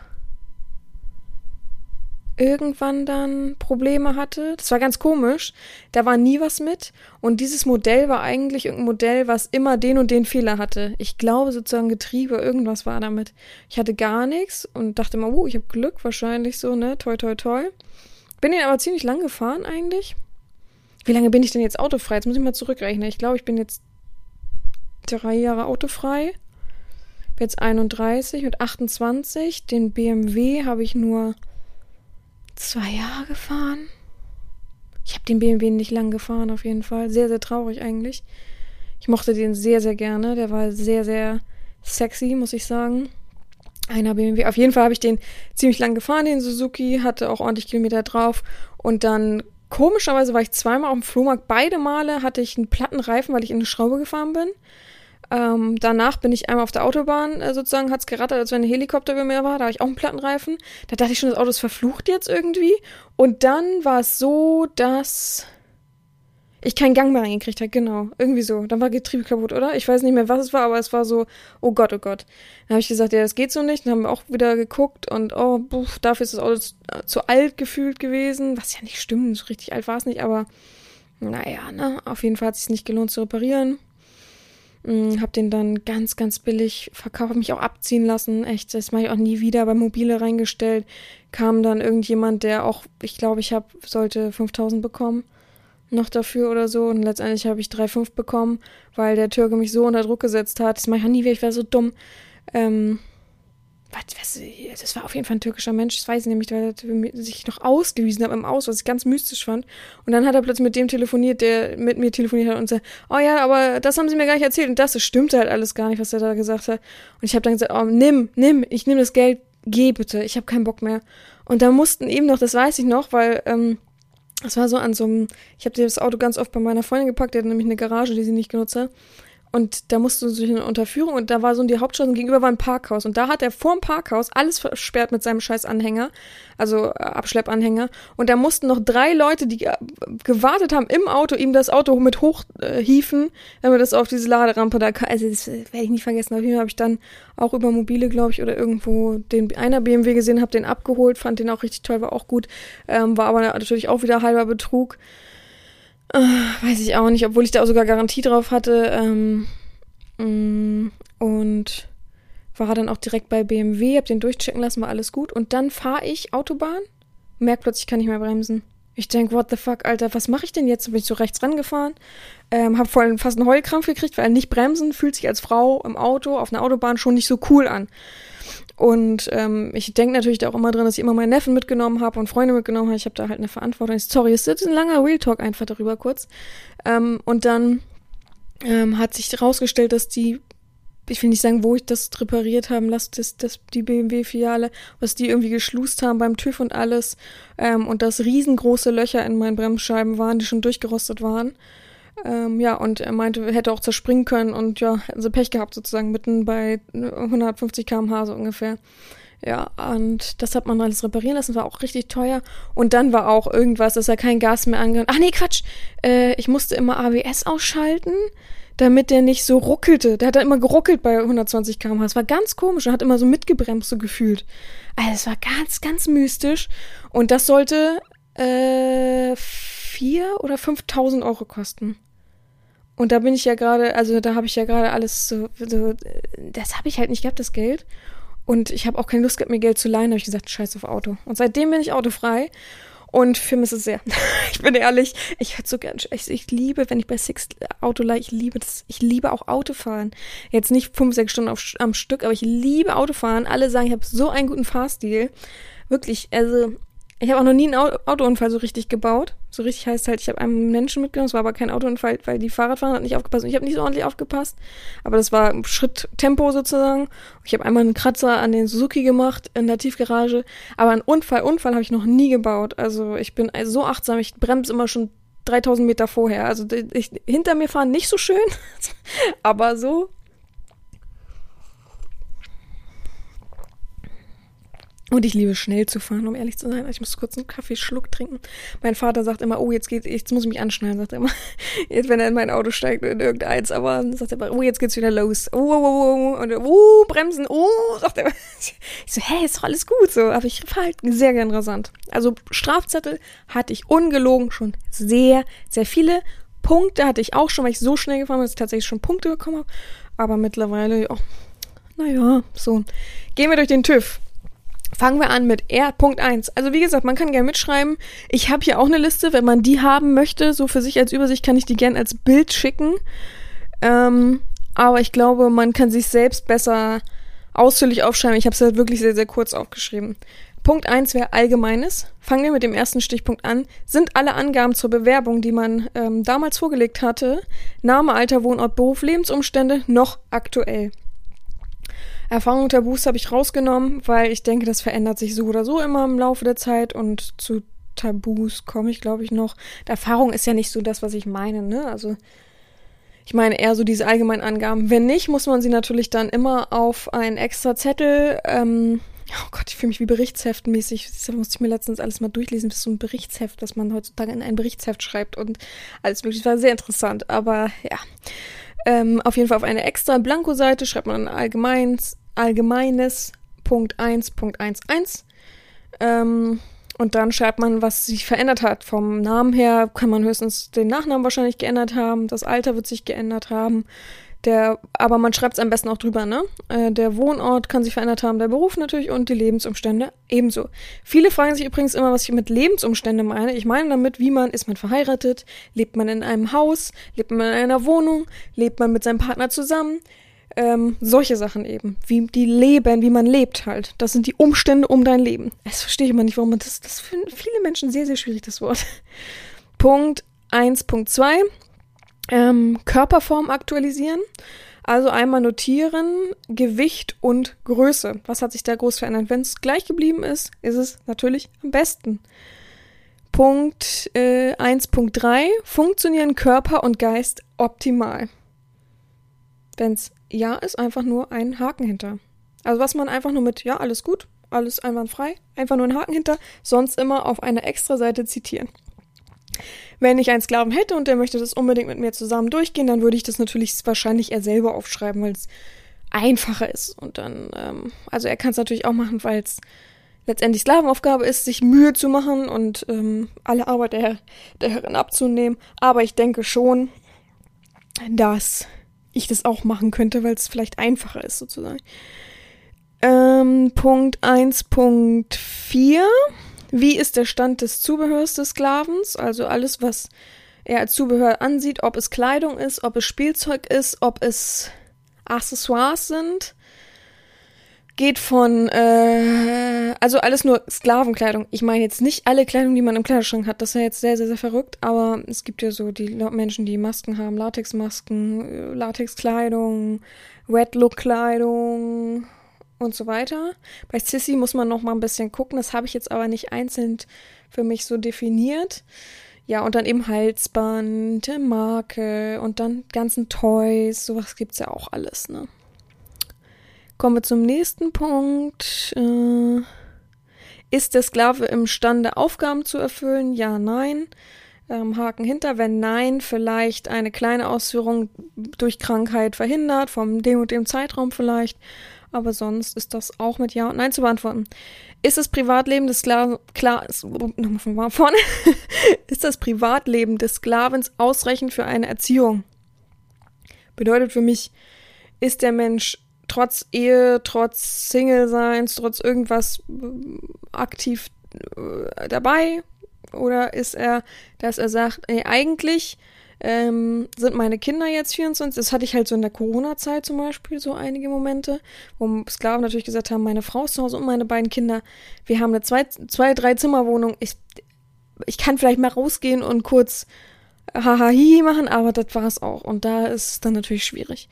irgendwann dann Probleme hatte. Das war ganz komisch. Da war nie was mit. Und dieses Modell war eigentlich irgendein Modell, was immer den und den Fehler hatte. Ich glaube sozusagen Getriebe, irgendwas war damit. Ich hatte gar nichts und dachte immer, oh, ich habe Glück wahrscheinlich so, ne? Toi, toi, toi. Bin den aber ziemlich lang gefahren eigentlich. Wie lange bin ich denn jetzt autofrei? Jetzt muss ich mal zurückrechnen. Ich glaube, ich bin jetzt drei Jahre autofrei. Bin jetzt 31 und 28. Den BMW habe ich nur zwei Jahre gefahren. Ich habe den BMW nicht lang gefahren, auf jeden Fall. Sehr, sehr traurig eigentlich. Ich mochte den sehr, sehr gerne. Der war sehr, sehr sexy, muss ich sagen. Einer BMW. Auf jeden Fall habe ich den ziemlich lang gefahren, den Suzuki, hatte auch ordentlich Kilometer drauf. Und dann komischerweise war ich zweimal auf dem Flohmarkt. Beide Male hatte ich einen platten Reifen, weil ich in eine Schraube gefahren bin. Ähm, danach bin ich einmal auf der Autobahn, äh, sozusagen hat's gerattert, als wenn ein Helikopter über mir war. Da habe ich auch einen Plattenreifen. Da dachte ich schon, das Auto ist verflucht jetzt irgendwie. Und dann war es so, dass ich keinen Gang mehr reingekriegt habe, genau. Irgendwie so. Dann war Getriebe kaputt, oder? Ich weiß nicht mehr, was es war, aber es war so, oh Gott, oh Gott. Dann habe ich gesagt, ja, das geht so nicht. Dann haben wir auch wieder geguckt und oh, buff, dafür ist das Auto zu, äh, zu alt gefühlt gewesen. Was ja nicht stimmt, so richtig alt war es nicht, aber naja, ne? Auf jeden Fall hat es sich nicht gelohnt zu reparieren. Hm, hab den dann ganz, ganz billig verkauft, hab mich auch abziehen lassen. Echt, das mache ich auch nie wieder bei Mobile reingestellt. Kam dann irgendjemand, der auch, ich glaube, ich hab, sollte 5000 bekommen noch dafür oder so. Und letztendlich habe ich 3,5 bekommen, weil der Türke mich so unter Druck gesetzt hat. Das mache ich auch nie wieder, ich war so dumm. Ähm, was, was, das war auf jeden Fall ein türkischer Mensch, das weiß ich nämlich, weil er sich noch ausgewiesen hat im Aus, was ich ganz mystisch fand. Und dann hat er plötzlich mit dem telefoniert, der mit mir telefoniert hat und sagt, oh ja, aber das haben sie mir gar nicht erzählt. Und das, das stimmte halt alles gar nicht, was er da gesagt hat. Und ich habe dann gesagt, oh, nimm, nimm, ich nehme das Geld, geh bitte, ich habe keinen Bock mehr. Und da mussten eben noch, das weiß ich noch, weil ähm, das war so an so einem, ich habe das Auto ganz oft bei meiner Freundin gepackt, die hat nämlich eine Garage, die sie nicht genutzt hat. Und da musste du durch eine Unterführung und da war so die Hauptstraße und gegenüber war ein Parkhaus. Und da hat er vor dem Parkhaus alles versperrt mit seinem scheiß Anhänger, also äh, Abschleppanhänger. Und da mussten noch drei Leute, die gewartet haben im Auto, ihm das Auto mit hochhieven, äh, damit das auf diese Laderampe da. Also das werde ich nicht vergessen. Auf jeden Fall habe ich dann auch über Mobile, glaube ich, oder irgendwo den einer BMW gesehen, habe den abgeholt, fand den auch richtig toll, war auch gut. Ähm, war aber natürlich auch wieder halber Betrug. Äh, weiß ich auch nicht, obwohl ich da auch sogar Garantie drauf hatte. Ähm, mm, und war dann auch direkt bei BMW, hab den durchchecken lassen, war alles gut. Und dann fahre ich Autobahn, merk plötzlich, ich kann nicht mehr bremsen. Ich denk, what the fuck, Alter, was mache ich denn jetzt? Bin ich so rechts rangefahren, ähm, hab vorhin fast einen Heulkrampf gekriegt, weil nicht bremsen fühlt sich als Frau im Auto auf einer Autobahn schon nicht so cool an. Und ähm, ich denke natürlich da auch immer dran, dass ich immer meinen Neffen mitgenommen habe und Freunde mitgenommen habe. Ich habe da halt eine Verantwortung. Sorry, es ist ein langer Real Talk einfach darüber kurz. Ähm, und dann ähm, hat sich herausgestellt, dass die, ich will nicht sagen, wo ich das repariert haben lasse, das, das, die BMW-Filiale, was die irgendwie geschlust haben beim TÜV und alles. Ähm, und dass riesengroße Löcher in meinen Bremsscheiben waren, die schon durchgerostet waren. Ähm, ja, und er meinte, hätte auch zerspringen können und ja, hätten sie Pech gehabt sozusagen, mitten bei 150 km/h so ungefähr. Ja, und das hat man alles reparieren lassen, war auch richtig teuer. Und dann war auch irgendwas, dass er kein Gas mehr angegangen Ach nee, Quatsch, äh, ich musste immer ABS ausschalten, damit der nicht so ruckelte. Der hat dann immer geruckelt bei 120 km/h. Das war ganz komisch, er hat immer so mitgebremst, so gefühlt. Also es war ganz, ganz mystisch. Und das sollte äh, vier oder 5.000 Euro kosten. Und da bin ich ja gerade, also da habe ich ja gerade alles so, so das habe ich halt nicht gehabt, das Geld. Und ich habe auch keine Lust gehabt, mir Geld zu leihen. Da habe ich gesagt, scheiß auf Auto. Und seitdem bin ich autofrei und vermisse es sehr. ich bin ehrlich, ich hätte so gern, ich, ich, liebe, wenn ich bei Six Auto leihe, ich liebe das, ich liebe auch Autofahren. Jetzt nicht fünf, sechs Stunden auf, am Stück, aber ich liebe Autofahren. Alle sagen, ich habe so einen guten Fahrstil. Wirklich, also ich habe auch noch nie einen Autounfall so richtig gebaut. So richtig heißt halt, ich habe einen Menschen mitgenommen, es war aber kein Autounfall, weil die Fahrradfahrer hat nicht aufgepasst und ich habe nicht so ordentlich aufgepasst. Aber das war Schritttempo sozusagen. Ich habe einmal einen Kratzer an den Suzuki gemacht in der Tiefgarage. Aber einen Unfall, Unfall habe ich noch nie gebaut. Also ich bin also so achtsam, ich bremse immer schon 3000 Meter vorher. Also ich, hinter mir fahren nicht so schön, aber so Und ich liebe schnell zu fahren, um ehrlich zu sein. Ich muss kurz einen Kaffeeschluck trinken. Mein Vater sagt immer, oh, jetzt geht, jetzt muss ich mich anschnallen, sagt er immer. Jetzt, wenn er in mein Auto steigt, in irgendeins, aber sagt er immer, oh, jetzt geht's wieder los. Oh, oh, oh, oh. Und, oh, bremsen, oh, sagt er. Ich so, hey, ist doch alles gut, so. Aber ich fahre halt sehr gern rasant. Also, Strafzettel hatte ich ungelogen schon sehr, sehr viele. Punkte hatte ich auch schon, weil ich so schnell gefahren bin, dass ich tatsächlich schon Punkte bekommen habe. Aber mittlerweile, ja, naja, so. Gehen wir durch den TÜV. Fangen wir an mit R.1. Also wie gesagt, man kann gerne mitschreiben. Ich habe hier auch eine Liste, wenn man die haben möchte, so für sich als Übersicht, kann ich die gerne als Bild schicken. Ähm, aber ich glaube, man kann sich selbst besser ausführlich aufschreiben. Ich habe es halt wirklich sehr, sehr kurz aufgeschrieben. Punkt 1 wäre Allgemeines. Fangen wir mit dem ersten Stichpunkt an. Sind alle Angaben zur Bewerbung, die man ähm, damals vorgelegt hatte, Name, Alter, Wohnort, Beruf, Lebensumstände, noch aktuell? Erfahrung und Tabus habe ich rausgenommen, weil ich denke, das verändert sich so oder so immer im Laufe der Zeit und zu Tabus komme ich, glaube ich, noch. Erfahrung ist ja nicht so das, was ich meine, ne? Also ich meine eher so diese allgemeinen Angaben. Wenn nicht, muss man sie natürlich dann immer auf einen extra Zettel, ähm, oh Gott, ich fühle mich wie Berichtsheftenmäßig. Das musste ich mir letztens alles mal durchlesen. Das ist so ein Berichtsheft, das man heutzutage in ein Berichtsheft schreibt und alles mögliche. War sehr interessant, aber ja. Ähm, auf jeden Fall auf eine extra Blankoseite schreibt man allgemeines Punkt 1.11. Ähm, und dann schreibt man, was sich verändert hat. Vom Namen her kann man höchstens den Nachnamen wahrscheinlich geändert haben, das Alter wird sich geändert haben. Der, aber man schreibt es am besten auch drüber, ne? Äh, der Wohnort kann sich verändert haben, der Beruf natürlich und die Lebensumstände ebenso. Viele fragen sich übrigens immer, was ich mit Lebensumstände meine. Ich meine damit, wie man, ist man verheiratet, lebt man in einem Haus, lebt man in einer Wohnung, lebt man mit seinem Partner zusammen, ähm, solche Sachen eben. Wie die leben, wie man lebt halt. Das sind die Umstände um dein Leben. Das verstehe ich immer nicht, warum man das, das finden viele Menschen sehr, sehr schwierig, das Wort. Punkt 1.2. Ähm, Körperform aktualisieren. Also einmal notieren, Gewicht und Größe. Was hat sich da groß verändert? Wenn es gleich geblieben ist, ist es natürlich am besten. Punkt äh, 1.3. Funktionieren Körper und Geist optimal. Es ja ist, einfach nur ein Haken hinter. Also was man einfach nur mit ja, alles gut, alles einwandfrei, einfach nur einen Haken hinter, sonst immer auf einer extra Seite zitieren. Wenn ich einen Sklaven hätte und der möchte das unbedingt mit mir zusammen durchgehen, dann würde ich das natürlich wahrscheinlich er selber aufschreiben, weil es einfacher ist. Und dann, ähm, also er kann es natürlich auch machen, weil es letztendlich Sklavenaufgabe ist, sich Mühe zu machen und ähm, alle Arbeit der, der Herrin abzunehmen. Aber ich denke schon, dass ich das auch machen könnte, weil es vielleicht einfacher ist sozusagen. Ähm, Punkt 1.4. Wie ist der Stand des Zubehörs des Sklavens? Also alles, was er als Zubehör ansieht, ob es Kleidung ist, ob es Spielzeug ist, ob es Accessoires sind geht von, äh, also alles nur Sklavenkleidung. Ich meine jetzt nicht alle Kleidung, die man im Kleiderschrank hat. Das ist ja jetzt sehr, sehr, sehr verrückt. Aber es gibt ja so die Menschen, die Masken haben, Latexmasken, äh, Latexkleidung, Wet Look Kleidung und so weiter. Bei Sissy muss man noch mal ein bisschen gucken. Das habe ich jetzt aber nicht einzeln für mich so definiert. Ja, und dann eben Halsband, Marke und dann ganzen Toys. Sowas gibt's ja auch alles, ne? Kommen wir zum nächsten Punkt. Äh, ist der Sklave imstande, Aufgaben zu erfüllen? Ja, nein. Ähm, Haken hinter. Wenn nein, vielleicht eine kleine Ausführung durch Krankheit verhindert, vom dem und dem Zeitraum vielleicht. Aber sonst ist das auch mit Ja und Nein zu beantworten. Ist das Privatleben des Sklaven, klar, nochmal von vorne. ist das Privatleben des Sklavens ausreichend für eine Erziehung? Bedeutet für mich, ist der Mensch trotz Ehe, trotz Single-Seins, trotz irgendwas äh, aktiv äh, dabei? Oder ist er, dass er sagt, ey, eigentlich ähm, sind meine Kinder jetzt 24? Das hatte ich halt so in der Corona-Zeit zum Beispiel, so einige Momente, wo Sklaven natürlich gesagt haben, meine Frau ist zu Hause und meine beiden Kinder. Wir haben eine zwei, zwei drei Zimmerwohnung. Ich, ich kann vielleicht mal rausgehen und kurz hahahi machen, aber das war es auch. Und da ist es dann natürlich schwierig.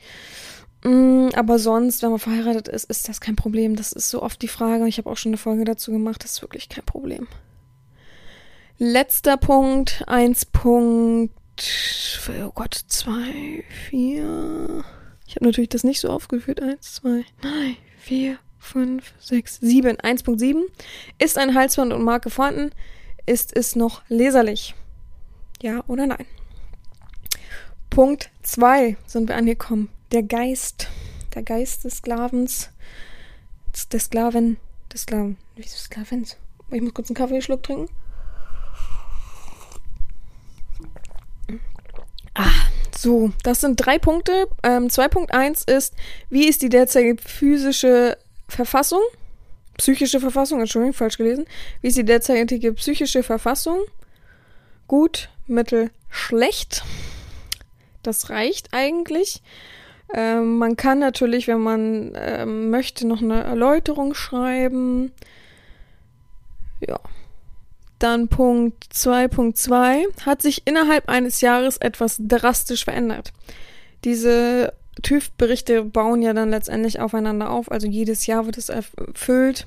Mm, aber sonst, wenn man verheiratet ist, ist das kein Problem. Das ist so oft die Frage. Ich habe auch schon eine Folge dazu gemacht. Das ist wirklich kein Problem. Letzter Punkt. Eins Punkt. Oh Gott, zwei, vier. Ich habe natürlich das nicht so aufgeführt. Eins, zwei, drei, vier, fünf, sechs, sieben. 1.7. Ist ein Halsband und Marke vorhanden? Ist es noch leserlich? Ja oder nein? Punkt 2 sind wir angekommen der Geist, der Geist des Sklavens, des Sklaven, des Sklaven, wieso Sklavens? Ich muss kurz einen Kaffeeschluck trinken. Ah, so, das sind drei Punkte. Ähm, 2.1 ist, wie ist die derzeitige physische Verfassung? Psychische Verfassung, Entschuldigung, falsch gelesen. Wie ist die derzeitige psychische Verfassung? Gut, mittel, schlecht. Das reicht eigentlich. Ähm, man kann natürlich, wenn man ähm, möchte, noch eine Erläuterung schreiben. Ja. Dann Punkt 2.2 hat sich innerhalb eines Jahres etwas drastisch verändert. Diese TÜV-Berichte bauen ja dann letztendlich aufeinander auf, also jedes Jahr wird es erfüllt.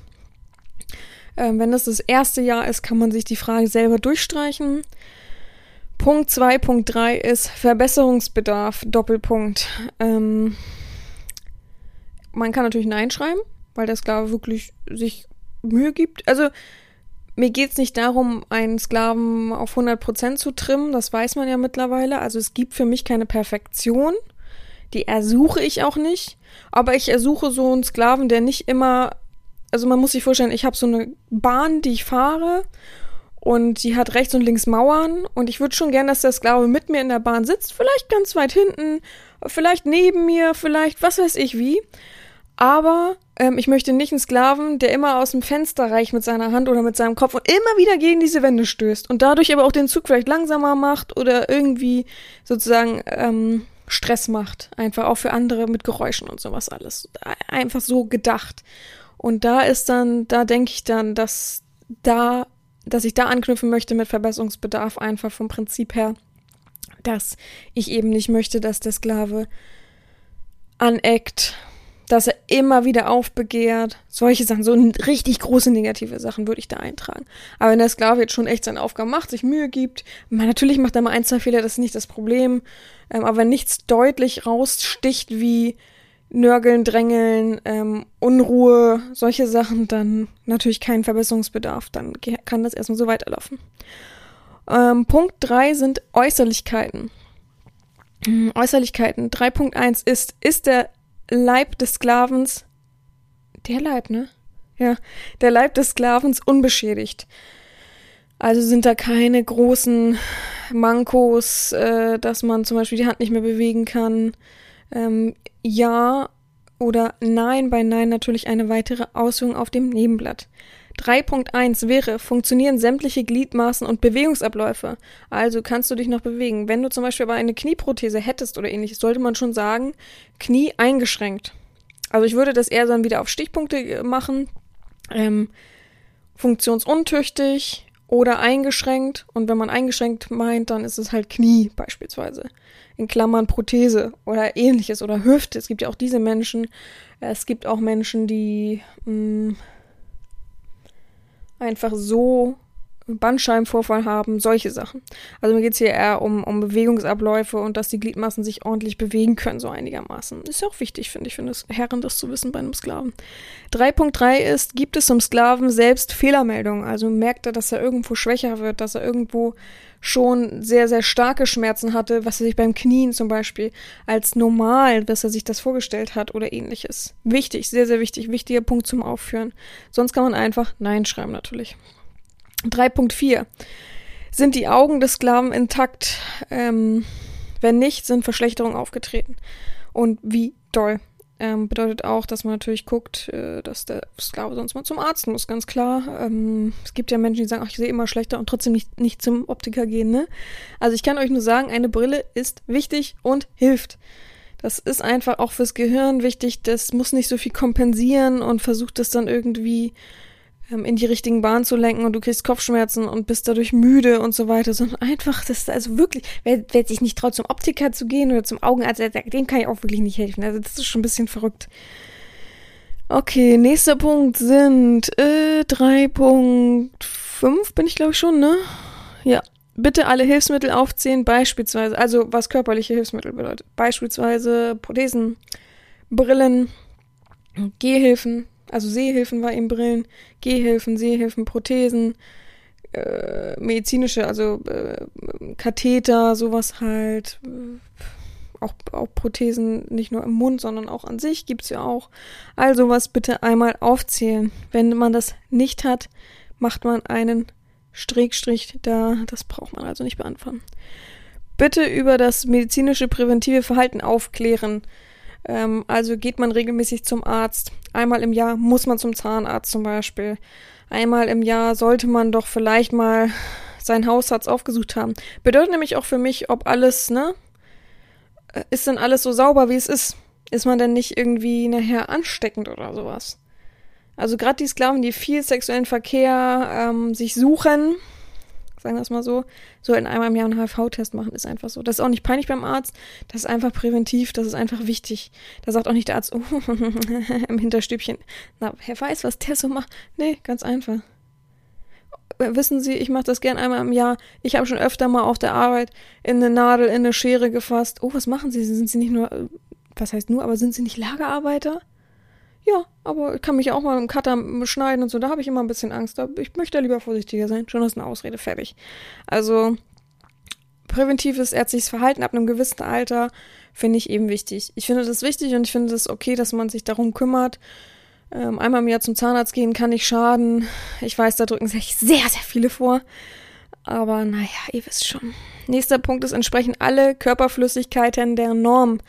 Ähm, wenn das das erste Jahr ist, kann man sich die Frage selber durchstreichen. Punkt 2, Punkt 3 ist Verbesserungsbedarf, Doppelpunkt. Ähm, man kann natürlich Nein schreiben, weil der Sklave wirklich sich Mühe gibt. Also mir geht es nicht darum, einen Sklaven auf 100% zu trimmen, das weiß man ja mittlerweile. Also es gibt für mich keine Perfektion, die ersuche ich auch nicht, aber ich ersuche so einen Sklaven, der nicht immer, also man muss sich vorstellen, ich habe so eine Bahn, die ich fahre und die hat rechts und links Mauern und ich würde schon gern, dass der Sklave mit mir in der Bahn sitzt, vielleicht ganz weit hinten, vielleicht neben mir, vielleicht was weiß ich wie. Aber ähm, ich möchte nicht einen Sklaven, der immer aus dem Fenster reicht mit seiner Hand oder mit seinem Kopf und immer wieder gegen diese Wände stößt und dadurch aber auch den Zug vielleicht langsamer macht oder irgendwie sozusagen ähm, Stress macht. Einfach auch für andere mit Geräuschen und sowas alles. Einfach so gedacht. Und da ist dann, da denke ich dann, dass da, dass ich da anknüpfen möchte mit Verbesserungsbedarf einfach vom Prinzip her, dass ich eben nicht möchte, dass der Sklave aneckt, dass er immer wieder aufbegehrt. Solche Sachen, so richtig große negative Sachen würde ich da eintragen. Aber wenn der Sklave jetzt schon echt seine Aufgaben macht, sich Mühe gibt, man, natürlich macht er mal ein, zwei Fehler, das ist nicht das Problem. Ähm, aber wenn nichts deutlich raussticht wie Nörgeln, Drängeln, ähm, Unruhe, solche Sachen, dann natürlich kein Verbesserungsbedarf. Dann kann das erstmal so weiterlaufen. Ähm, Punkt 3 sind Äußerlichkeiten. Äußerlichkeiten. 3.1 ist, ist der Leib des Sklavens, der Leib, ne? Ja, der Leib des Sklavens unbeschädigt. Also sind da keine großen Mankos, äh, dass man zum Beispiel die Hand nicht mehr bewegen kann. Ähm, ja oder nein bei nein natürlich eine weitere Ausführung auf dem Nebenblatt. 3.1 wäre, funktionieren sämtliche Gliedmaßen und Bewegungsabläufe. Also kannst du dich noch bewegen. Wenn du zum Beispiel aber eine Knieprothese hättest oder ähnliches, sollte man schon sagen, Knie eingeschränkt. Also ich würde das eher dann wieder auf Stichpunkte äh, machen. Ähm, funktionsuntüchtig oder eingeschränkt. Und wenn man eingeschränkt meint, dann ist es halt Knie beispielsweise. In Klammern Prothese oder ähnliches oder Hüfte. Es gibt ja auch diese Menschen. Es gibt auch Menschen, die mh, mm, einfach so Bandscheibenvorfall haben, solche Sachen. Also mir geht es hier eher um, um Bewegungsabläufe und dass die Gliedmaßen sich ordentlich bewegen können, so einigermaßen. Ist ja auch wichtig, finde ich, für das Herren das zu wissen bei einem Sklaven. 3.3 ist, gibt es zum Sklaven selbst Fehlermeldungen? Also merkt er, dass er irgendwo schwächer wird, dass er irgendwo schon sehr, sehr starke Schmerzen hatte, was er sich beim Knien zum Beispiel als normal, dass er sich das vorgestellt hat oder ähnliches. Wichtig, sehr, sehr wichtig, wichtiger Punkt zum Aufführen. Sonst kann man einfach Nein schreiben natürlich. 3.4. Sind die Augen des Sklaven intakt? Ähm, wenn nicht, sind Verschlechterungen aufgetreten. Und wie doll? Ähm, bedeutet auch, dass man natürlich guckt, äh, dass der Sklave sonst mal zum Arzt muss, ganz klar. Ähm, es gibt ja Menschen, die sagen, ach, ich sehe immer schlechter und trotzdem nicht, nicht zum Optiker gehen, ne? Also ich kann euch nur sagen, eine Brille ist wichtig und hilft. Das ist einfach auch fürs Gehirn wichtig. Das muss nicht so viel kompensieren und versucht das dann irgendwie in die richtigen Bahnen zu lenken und du kriegst Kopfschmerzen und bist dadurch müde und so weiter, sondern einfach, das ist also wirklich, wer, wer sich nicht traut, zum Optiker zu gehen oder zum Augenarzt, dem kann ich auch wirklich nicht helfen. Also das ist schon ein bisschen verrückt. Okay, nächster Punkt sind äh, 3.5 bin ich glaube ich schon, ne? Ja. Bitte alle Hilfsmittel aufzählen, beispielsweise, also was körperliche Hilfsmittel bedeutet. Beispielsweise Prothesen, Brillen, Gehhilfen, also Sehhilfen war eben Brillen, Gehhilfen, Sehhilfen, Prothesen, äh, medizinische, also äh, Katheter, sowas halt. Äh, auch, auch Prothesen nicht nur im Mund, sondern auch an sich gibt's ja auch. Also was bitte einmal aufzählen. Wenn man das nicht hat, macht man einen Strickstrich da. Das braucht man also nicht beantworten. Bitte über das medizinische präventive Verhalten aufklären. Ähm, also geht man regelmäßig zum Arzt. Einmal im Jahr muss man zum Zahnarzt zum Beispiel. Einmal im Jahr sollte man doch vielleicht mal seinen Hausarzt aufgesucht haben. Bedeutet nämlich auch für mich, ob alles, ne? Ist denn alles so sauber, wie es ist? Ist man denn nicht irgendwie nachher ansteckend oder sowas? Also gerade die Sklaven, die viel sexuellen Verkehr ähm, sich suchen, sagen wir es mal so, sollten einmal im Jahr einen HIV-Test machen, ist einfach so. Das ist auch nicht peinlich beim Arzt, das ist einfach präventiv, das ist einfach wichtig. Da sagt auch nicht der Arzt, oh, im Hinterstübchen, na, wer weiß, was der so macht. Nee, ganz einfach. wissen Sie, ich mache das gern einmal im Jahr. Ich habe schon öfter mal auf der Arbeit in eine Nadel, in eine Schere gefasst. Oh, was machen Sie? Sind Sie nicht nur, was heißt nur, aber sind Sie nicht Lagerarbeiter? Ja, aber ich kann mich auch mal im Cutter schneiden und so. Da habe ich immer ein bisschen Angst. Ich möchte lieber vorsichtiger sein. Schon ist eine Ausrede fertig. Also präventives ärztliches Verhalten ab einem gewissen Alter finde ich eben wichtig. Ich finde das wichtig und ich finde es das okay, dass man sich darum kümmert. Ähm, einmal im Jahr zum Zahnarzt gehen kann nicht schaden. Ich weiß, da drücken sich sehr, sehr viele vor. Aber naja, ihr wisst schon. Nächster Punkt ist entsprechend alle Körperflüssigkeiten der Norm.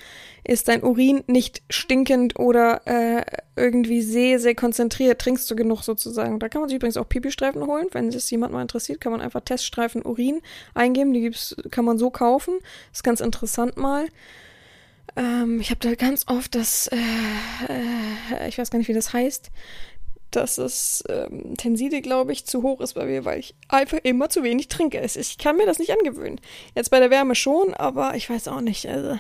Ist dein Urin nicht stinkend oder äh, irgendwie sehr, sehr konzentriert, trinkst du genug sozusagen. Da kann man sich übrigens auch Pipistreifen holen. Wenn es jemand mal interessiert, kann man einfach Teststreifen Urin eingeben. Die gibt's, kann man so kaufen. ist ganz interessant mal. Ähm, ich habe da ganz oft das, äh, äh, ich weiß gar nicht, wie das heißt, dass das ähm, Tenside, glaube ich, zu hoch ist bei mir, weil ich einfach immer zu wenig trinke. Ich kann mir das nicht angewöhnen. Jetzt bei der Wärme schon, aber ich weiß auch nicht. Also,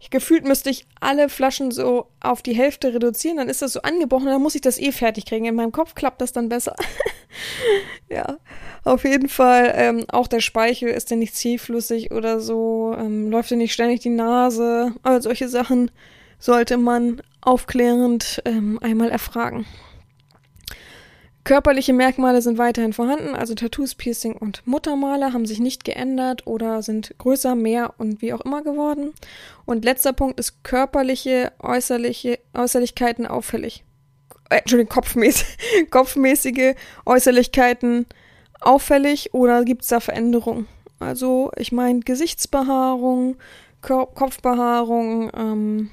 ich, gefühlt müsste ich alle Flaschen so auf die Hälfte reduzieren, dann ist das so angebrochen, dann muss ich das eh fertig kriegen. In meinem Kopf klappt das dann besser. ja, auf jeden Fall. Ähm, auch der Speichel ist ja nicht zähflüssig oder so, ähm, läuft ja nicht ständig die Nase. All solche Sachen sollte man aufklärend ähm, einmal erfragen. Körperliche Merkmale sind weiterhin vorhanden, also Tattoos, Piercing und Muttermale haben sich nicht geändert oder sind größer, mehr und wie auch immer geworden. Und letzter Punkt ist körperliche, äußerliche Äußerlichkeiten auffällig. Äh, Entschuldigung, kopfmäßig, kopfmäßige Äußerlichkeiten auffällig oder gibt es da Veränderungen? Also, ich meine Gesichtsbehaarung, Kopfbehaarung, ähm,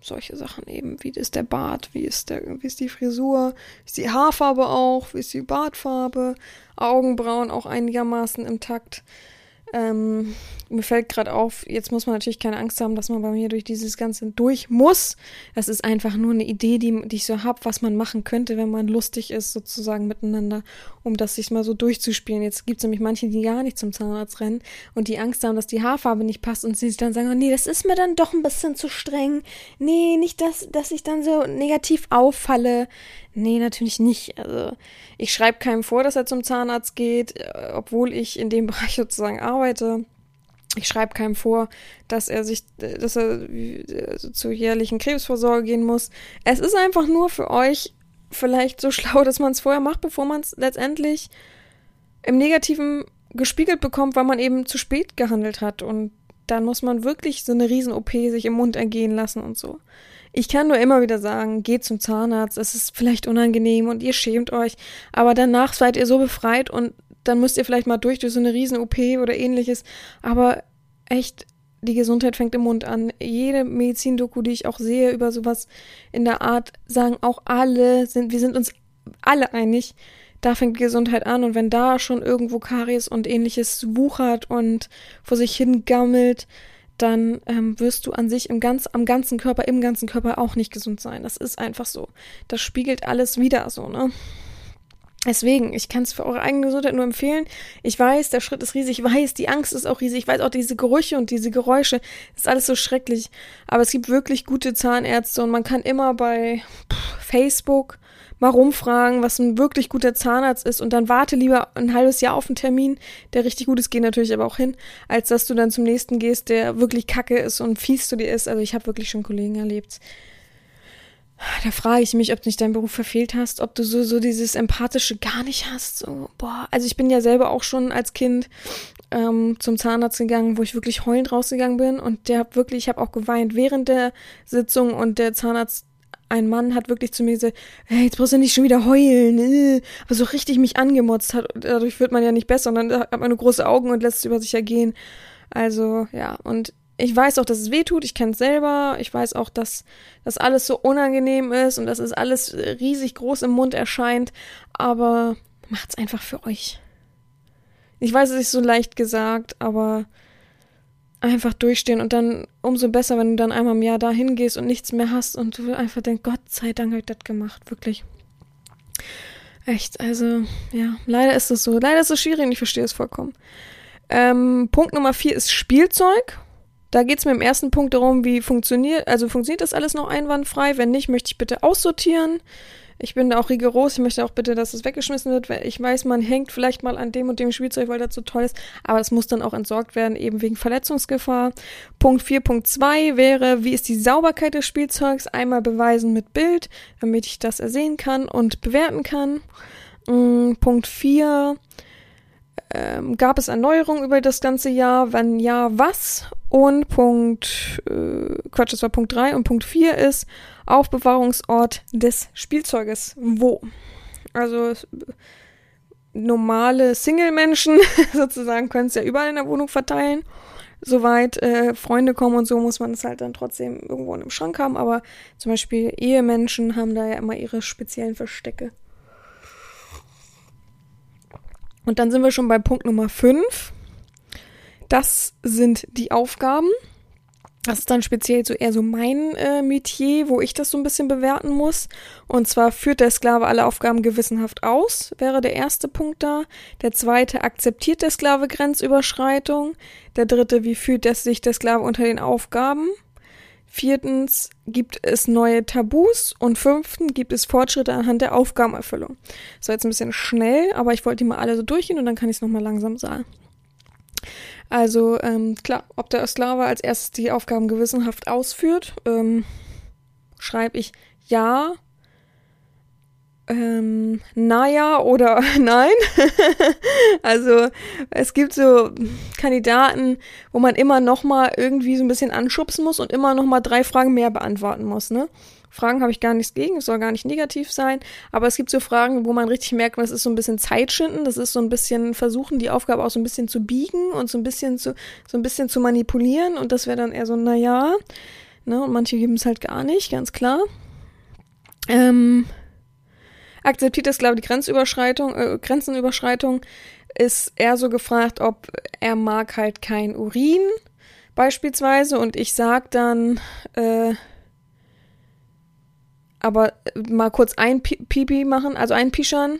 solche Sachen eben. Wie ist der Bart, wie ist, der, wie ist die Frisur, wie ist die Haarfarbe auch, wie ist die Bartfarbe, Augenbrauen auch einigermaßen im Takt. Ähm, mir fällt gerade auf, jetzt muss man natürlich keine Angst haben, dass man bei mir durch dieses Ganze durch muss. Das ist einfach nur eine Idee, die, die ich so habe, was man machen könnte, wenn man lustig ist, sozusagen miteinander, um das sich mal so durchzuspielen. Jetzt gibt es nämlich manche, die gar nicht zum Zahnarzt rennen und die Angst haben, dass die Haarfarbe nicht passt und sie sich dann sagen, oh, nee, das ist mir dann doch ein bisschen zu streng. Nee, nicht, dass, dass ich dann so negativ auffalle. Nee, natürlich nicht. Also ich schreibe keinem vor, dass er zum Zahnarzt geht, äh, obwohl ich in dem Bereich sozusagen arbeite. Ich schreibe keinem vor, dass er sich, dass er äh, zur jährlichen Krebsvorsorge gehen muss. Es ist einfach nur für euch vielleicht so schlau, dass man es vorher macht, bevor man es letztendlich im Negativen gespiegelt bekommt, weil man eben zu spät gehandelt hat. Und dann muss man wirklich so eine Riesen-OP sich im Mund ergehen lassen und so. Ich kann nur immer wieder sagen, geht zum Zahnarzt, es ist vielleicht unangenehm und ihr schämt euch, aber danach seid ihr so befreit und dann müsst ihr vielleicht mal durch durch so eine Riesen-OP oder ähnliches. Aber echt, die Gesundheit fängt im Mund an. Jede Medizin-Doku, die ich auch sehe über sowas in der Art, sagen auch alle, sind, wir sind uns alle einig, da fängt die Gesundheit an und wenn da schon irgendwo Karies und ähnliches wuchert und vor sich hin gammelt, dann ähm, wirst du an sich im ganz, am ganzen Körper, im ganzen Körper auch nicht gesund sein. Das ist einfach so. Das spiegelt alles wieder so, ne? Deswegen, ich kann es für eure eigene Gesundheit nur empfehlen. Ich weiß, der Schritt ist riesig, ich weiß, die Angst ist auch riesig, ich weiß auch diese Gerüche und diese Geräusche, ist alles so schrecklich. Aber es gibt wirklich gute Zahnärzte und man kann immer bei Facebook mal rumfragen, was ein wirklich guter Zahnarzt ist und dann warte lieber ein halbes Jahr auf einen Termin, der richtig gut ist, geht natürlich aber auch hin, als dass du dann zum nächsten gehst, der wirklich kacke ist und fies zu dir ist. Also ich habe wirklich schon Kollegen erlebt, da frage ich mich, ob du nicht deinen Beruf verfehlt hast, ob du so, so dieses Empathische gar nicht hast. So, boah, also ich bin ja selber auch schon als Kind ähm, zum Zahnarzt gegangen, wo ich wirklich heulend rausgegangen bin und der hat wirklich, ich habe auch geweint während der Sitzung und der Zahnarzt, ein Mann hat wirklich zu mir gesagt, hey, jetzt brauchst du nicht schon wieder heulen, äh, aber so richtig mich angemotzt hat, dadurch wird man ja nicht besser. Und dann hat man nur große Augen und lässt es über sich ergehen. Also, ja, und ich weiß auch, dass es weh tut, ich kenne es selber, ich weiß auch, dass das alles so unangenehm ist und dass es alles riesig groß im Mund erscheint, aber macht's einfach für euch. Ich weiß, es ist so leicht gesagt, aber einfach durchstehen und dann umso besser, wenn du dann einmal im Jahr da hingehst und nichts mehr hast und du einfach denkst, Gott sei Dank habe ich das gemacht, wirklich. Echt, also, ja, leider ist es so. Leider ist es schwierig und ich verstehe es vollkommen. Ähm, Punkt Nummer vier ist Spielzeug. Da geht es mir im ersten Punkt darum, wie funktioniert, also funktioniert das alles noch einwandfrei? Wenn nicht, möchte ich bitte aussortieren. Ich bin da auch rigoros. Ich möchte auch bitte, dass es weggeschmissen wird. Ich weiß, man hängt vielleicht mal an dem und dem Spielzeug, weil das so toll ist. Aber es muss dann auch entsorgt werden, eben wegen Verletzungsgefahr. Punkt 4.2 wäre, wie ist die Sauberkeit des Spielzeugs? Einmal beweisen mit Bild, damit ich das ersehen kann und bewerten kann. Mm, Punkt 4 ähm, gab es Erneuerungen über das ganze Jahr? Wenn ja, was? Und Punkt, äh, Quatsch, das war Punkt 3 und Punkt 4 ist Aufbewahrungsort des Spielzeuges. Wo? Also normale Single-Menschen sozusagen können es ja überall in der Wohnung verteilen. Soweit äh, Freunde kommen und so muss man es halt dann trotzdem irgendwo in einem Schrank haben. Aber zum Beispiel Ehemenschen haben da ja immer ihre speziellen Verstecke. Und dann sind wir schon bei Punkt Nummer 5. Das sind die Aufgaben. Das ist dann speziell so eher so mein äh, Metier, wo ich das so ein bisschen bewerten muss. Und zwar führt der Sklave alle Aufgaben gewissenhaft aus, wäre der erste Punkt da. Der zweite, akzeptiert der Sklave Grenzüberschreitung. Der dritte, wie fühlt der sich der Sklave unter den Aufgaben? Viertens, gibt es neue Tabus? Und fünftens, gibt es Fortschritte anhand der Aufgabenerfüllung? Das war jetzt ein bisschen schnell, aber ich wollte die mal alle so durchgehen und dann kann ich es nochmal langsam sagen. Also, ähm, klar, ob der Sklave als erstes die Aufgaben gewissenhaft ausführt, ähm, schreibe ich ja, ähm, naja oder nein. also es gibt so Kandidaten, wo man immer noch mal irgendwie so ein bisschen anschubsen muss und immer noch mal drei Fragen mehr beantworten muss. Ne? Fragen habe ich gar nichts gegen, es soll gar nicht negativ sein, aber es gibt so Fragen, wo man richtig merkt, das ist so ein bisschen Zeitschinden, das ist so ein bisschen versuchen, die Aufgabe auch so ein bisschen zu biegen und so ein bisschen zu, so ein bisschen zu manipulieren und das wäre dann eher so, naja, ne, und manche geben es halt gar nicht, ganz klar. Ähm, akzeptiert das, glaube ich, die Grenzüberschreitung, äh, Grenzenüberschreitung, ist eher so gefragt, ob er mag halt kein Urin, beispielsweise, und ich sag dann, äh, aber äh, mal kurz ein Pipi machen, also ein Pischern,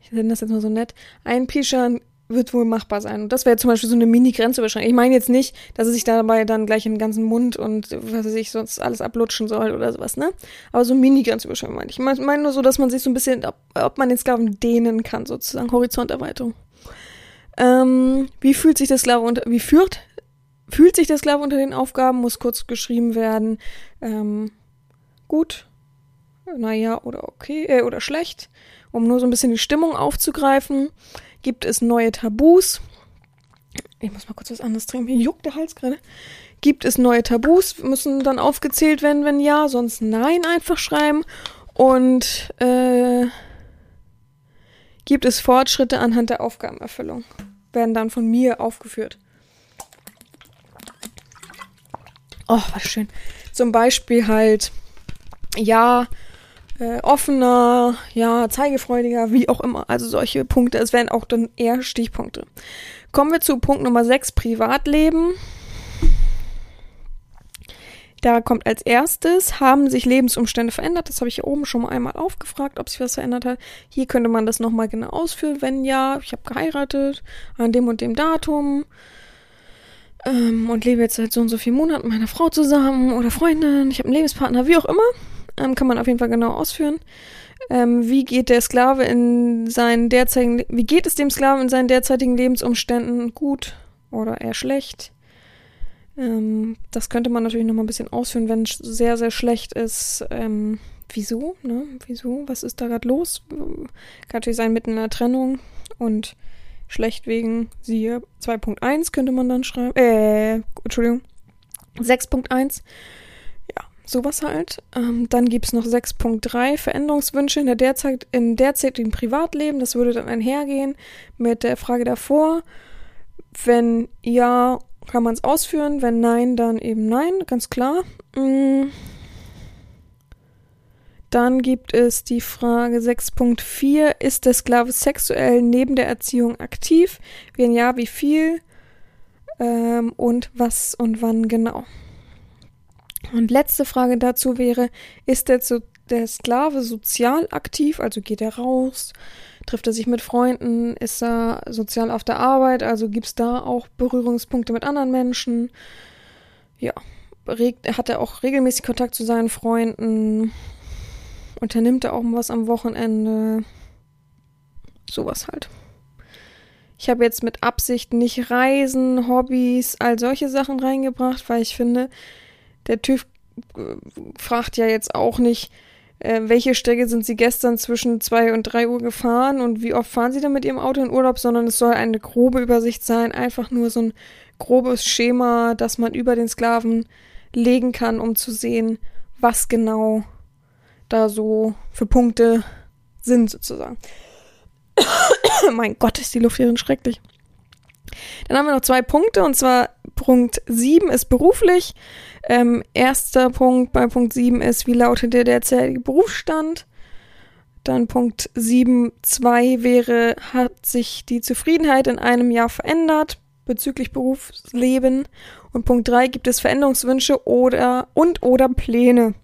ich nenne das jetzt mal so nett, ein Pischern wird wohl machbar sein. Und das wäre zum Beispiel so eine Mini-Grenzüberschreitung. Ich meine jetzt nicht, dass er sich dabei dann gleich den ganzen Mund und was weiß ich, sonst alles ablutschen soll oder sowas, ne? Aber so Mini-Grenzüberschreitung meine ich. Ich meine nur so, dass man sich so ein bisschen, ob, ob man den Sklaven dehnen kann, sozusagen, Horizonterweiterung. Ähm, wie fühlt sich der Sklave unter, wie führt, fühlt sich der Sklave unter den Aufgaben, muss kurz geschrieben werden. Ähm, gut, naja, oder okay, äh, oder schlecht, um nur so ein bisschen die Stimmung aufzugreifen. Gibt es neue Tabus? Ich muss mal kurz was anderes trinken. Mir juckt der Hals gerade. Gibt es neue Tabus? Müssen dann aufgezählt werden, wenn ja, sonst nein einfach schreiben. Und äh, gibt es Fortschritte anhand der Aufgabenerfüllung? Werden dann von mir aufgeführt. Oh, was schön. Zum Beispiel halt, ja, äh, offener, ja, zeigefreudiger, wie auch immer. Also solche Punkte, es wären auch dann eher Stichpunkte. Kommen wir zu Punkt Nummer 6, Privatleben. Da kommt als erstes, haben sich Lebensumstände verändert? Das habe ich hier oben schon mal einmal aufgefragt, ob sich was verändert hat. Hier könnte man das nochmal genau ausführen. Wenn ja, ich habe geheiratet an dem und dem Datum ähm, und lebe jetzt seit so und so vielen Monaten mit meiner Frau zusammen oder Freundin, ich habe einen Lebenspartner, wie auch immer ähm, kann man auf jeden Fall genau ausführen. Ähm, wie geht der Sklave in seinen derzeitigen, wie geht es dem Sklaven in seinen derzeitigen Lebensumständen gut oder eher schlecht? Ähm, das könnte man natürlich noch mal ein bisschen ausführen, wenn es sehr, sehr schlecht ist. Ähm, wieso? Ne? Wieso? Was ist da gerade los? Kann natürlich sein mitten in einer Trennung und schlecht wegen siehe 2.1 könnte man dann schreiben. Äh, Entschuldigung. 6.1 Sowas halt. Ähm, dann gibt es noch 6.3 Veränderungswünsche in der derzeit, in derzeitigen Privatleben. Das würde dann einhergehen mit der Frage davor. Wenn ja, kann man es ausführen. Wenn nein, dann eben nein, ganz klar. Mhm. Dann gibt es die Frage 6.4. Ist der Sklave sexuell neben der Erziehung aktiv? Wenn ja, wie viel? Ähm, und was und wann genau? Und letzte Frage dazu wäre, ist der, der Sklave sozial aktiv, also geht er raus, trifft er sich mit Freunden, ist er sozial auf der Arbeit, also gibt es da auch Berührungspunkte mit anderen Menschen? Ja, hat er auch regelmäßig Kontakt zu seinen Freunden? unternimmt er auch was am Wochenende. Sowas halt. Ich habe jetzt mit Absicht nicht Reisen, Hobbys, all solche Sachen reingebracht, weil ich finde, der TÜV äh, fragt ja jetzt auch nicht, äh, welche Strecke sind Sie gestern zwischen zwei und drei Uhr gefahren und wie oft fahren Sie dann mit Ihrem Auto in Urlaub, sondern es soll eine grobe Übersicht sein, einfach nur so ein grobes Schema, das man über den Sklaven legen kann, um zu sehen, was genau da so für Punkte sind sozusagen. mein Gott, ist die Luft hier schrecklich. Dann haben wir noch zwei Punkte und zwar Punkt 7 ist beruflich. Ähm, erster Punkt bei Punkt 7 ist, wie lautet der derzeitige Berufsstand? Dann Punkt 7.2 wäre, hat sich die Zufriedenheit in einem Jahr verändert bezüglich Berufsleben? Und Punkt 3, gibt es Veränderungswünsche oder und oder Pläne?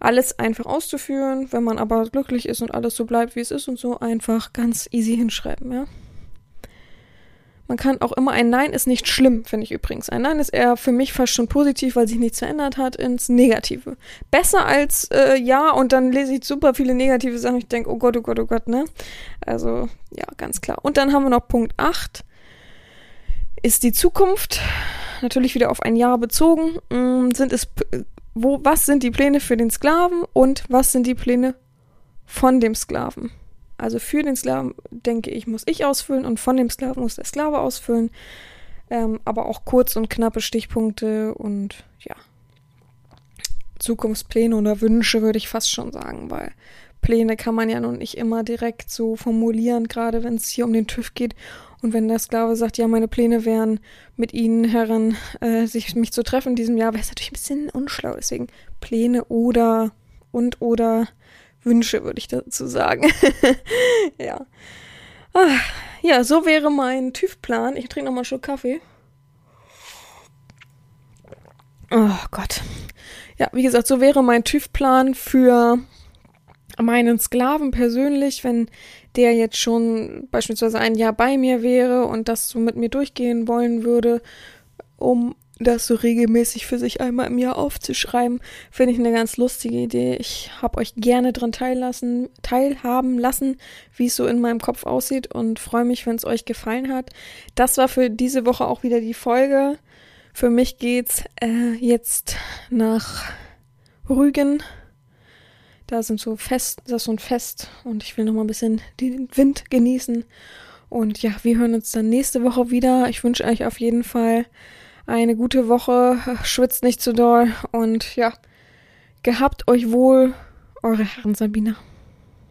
Alles einfach auszuführen, wenn man aber glücklich ist und alles so bleibt, wie es ist und so einfach ganz easy hinschreiben, ja. Man kann auch immer ein Nein ist nicht schlimm, finde ich übrigens. Ein Nein ist eher für mich fast schon positiv, weil sich nichts verändert hat, ins Negative. Besser als äh, Ja und dann lese ich super viele negative Sachen. Ich denke, oh Gott, oh Gott, oh Gott, ne? Also, ja, ganz klar. Und dann haben wir noch Punkt 8. Ist die Zukunft natürlich wieder auf ein Jahr bezogen. Mm, sind es, wo, was sind die Pläne für den Sklaven und was sind die Pläne von dem Sklaven? Also für den Sklaven, denke ich, muss ich ausfüllen und von dem Sklaven muss der Sklave ausfüllen. Ähm, aber auch kurz und knappe Stichpunkte und ja. Zukunftspläne oder Wünsche würde ich fast schon sagen, weil Pläne kann man ja nun nicht immer direkt so formulieren, gerade wenn es hier um den TÜV geht. Und wenn der Sklave sagt, ja, meine Pläne wären, mit Ihnen, Herren, äh, sich mich zu treffen in diesem Jahr, wäre es natürlich ein bisschen unschlau. Deswegen Pläne oder und oder Wünsche, würde ich dazu sagen. ja. Ah, ja, so wäre mein TÜV-Plan. Ich trinke nochmal Schluck Kaffee. Oh Gott. Ja, wie gesagt, so wäre mein TÜV-Plan für meinen Sklaven persönlich, wenn der jetzt schon beispielsweise ein Jahr bei mir wäre und das so mit mir durchgehen wollen würde, um das so regelmäßig für sich einmal im Jahr aufzuschreiben, finde ich eine ganz lustige Idee. Ich habe euch gerne dran teillassen, teilhaben lassen, wie es so in meinem Kopf aussieht und freue mich, wenn es euch gefallen hat. Das war für diese Woche auch wieder die Folge. Für mich geht's äh, jetzt nach Rügen. Da sind so Fest, das ist so ein Fest und ich will noch mal ein bisschen den Wind genießen. Und ja, wir hören uns dann nächste Woche wieder. Ich wünsche euch auf jeden Fall eine gute Woche, schwitzt nicht zu doll und ja, gehabt euch wohl, eure Herren Sabina.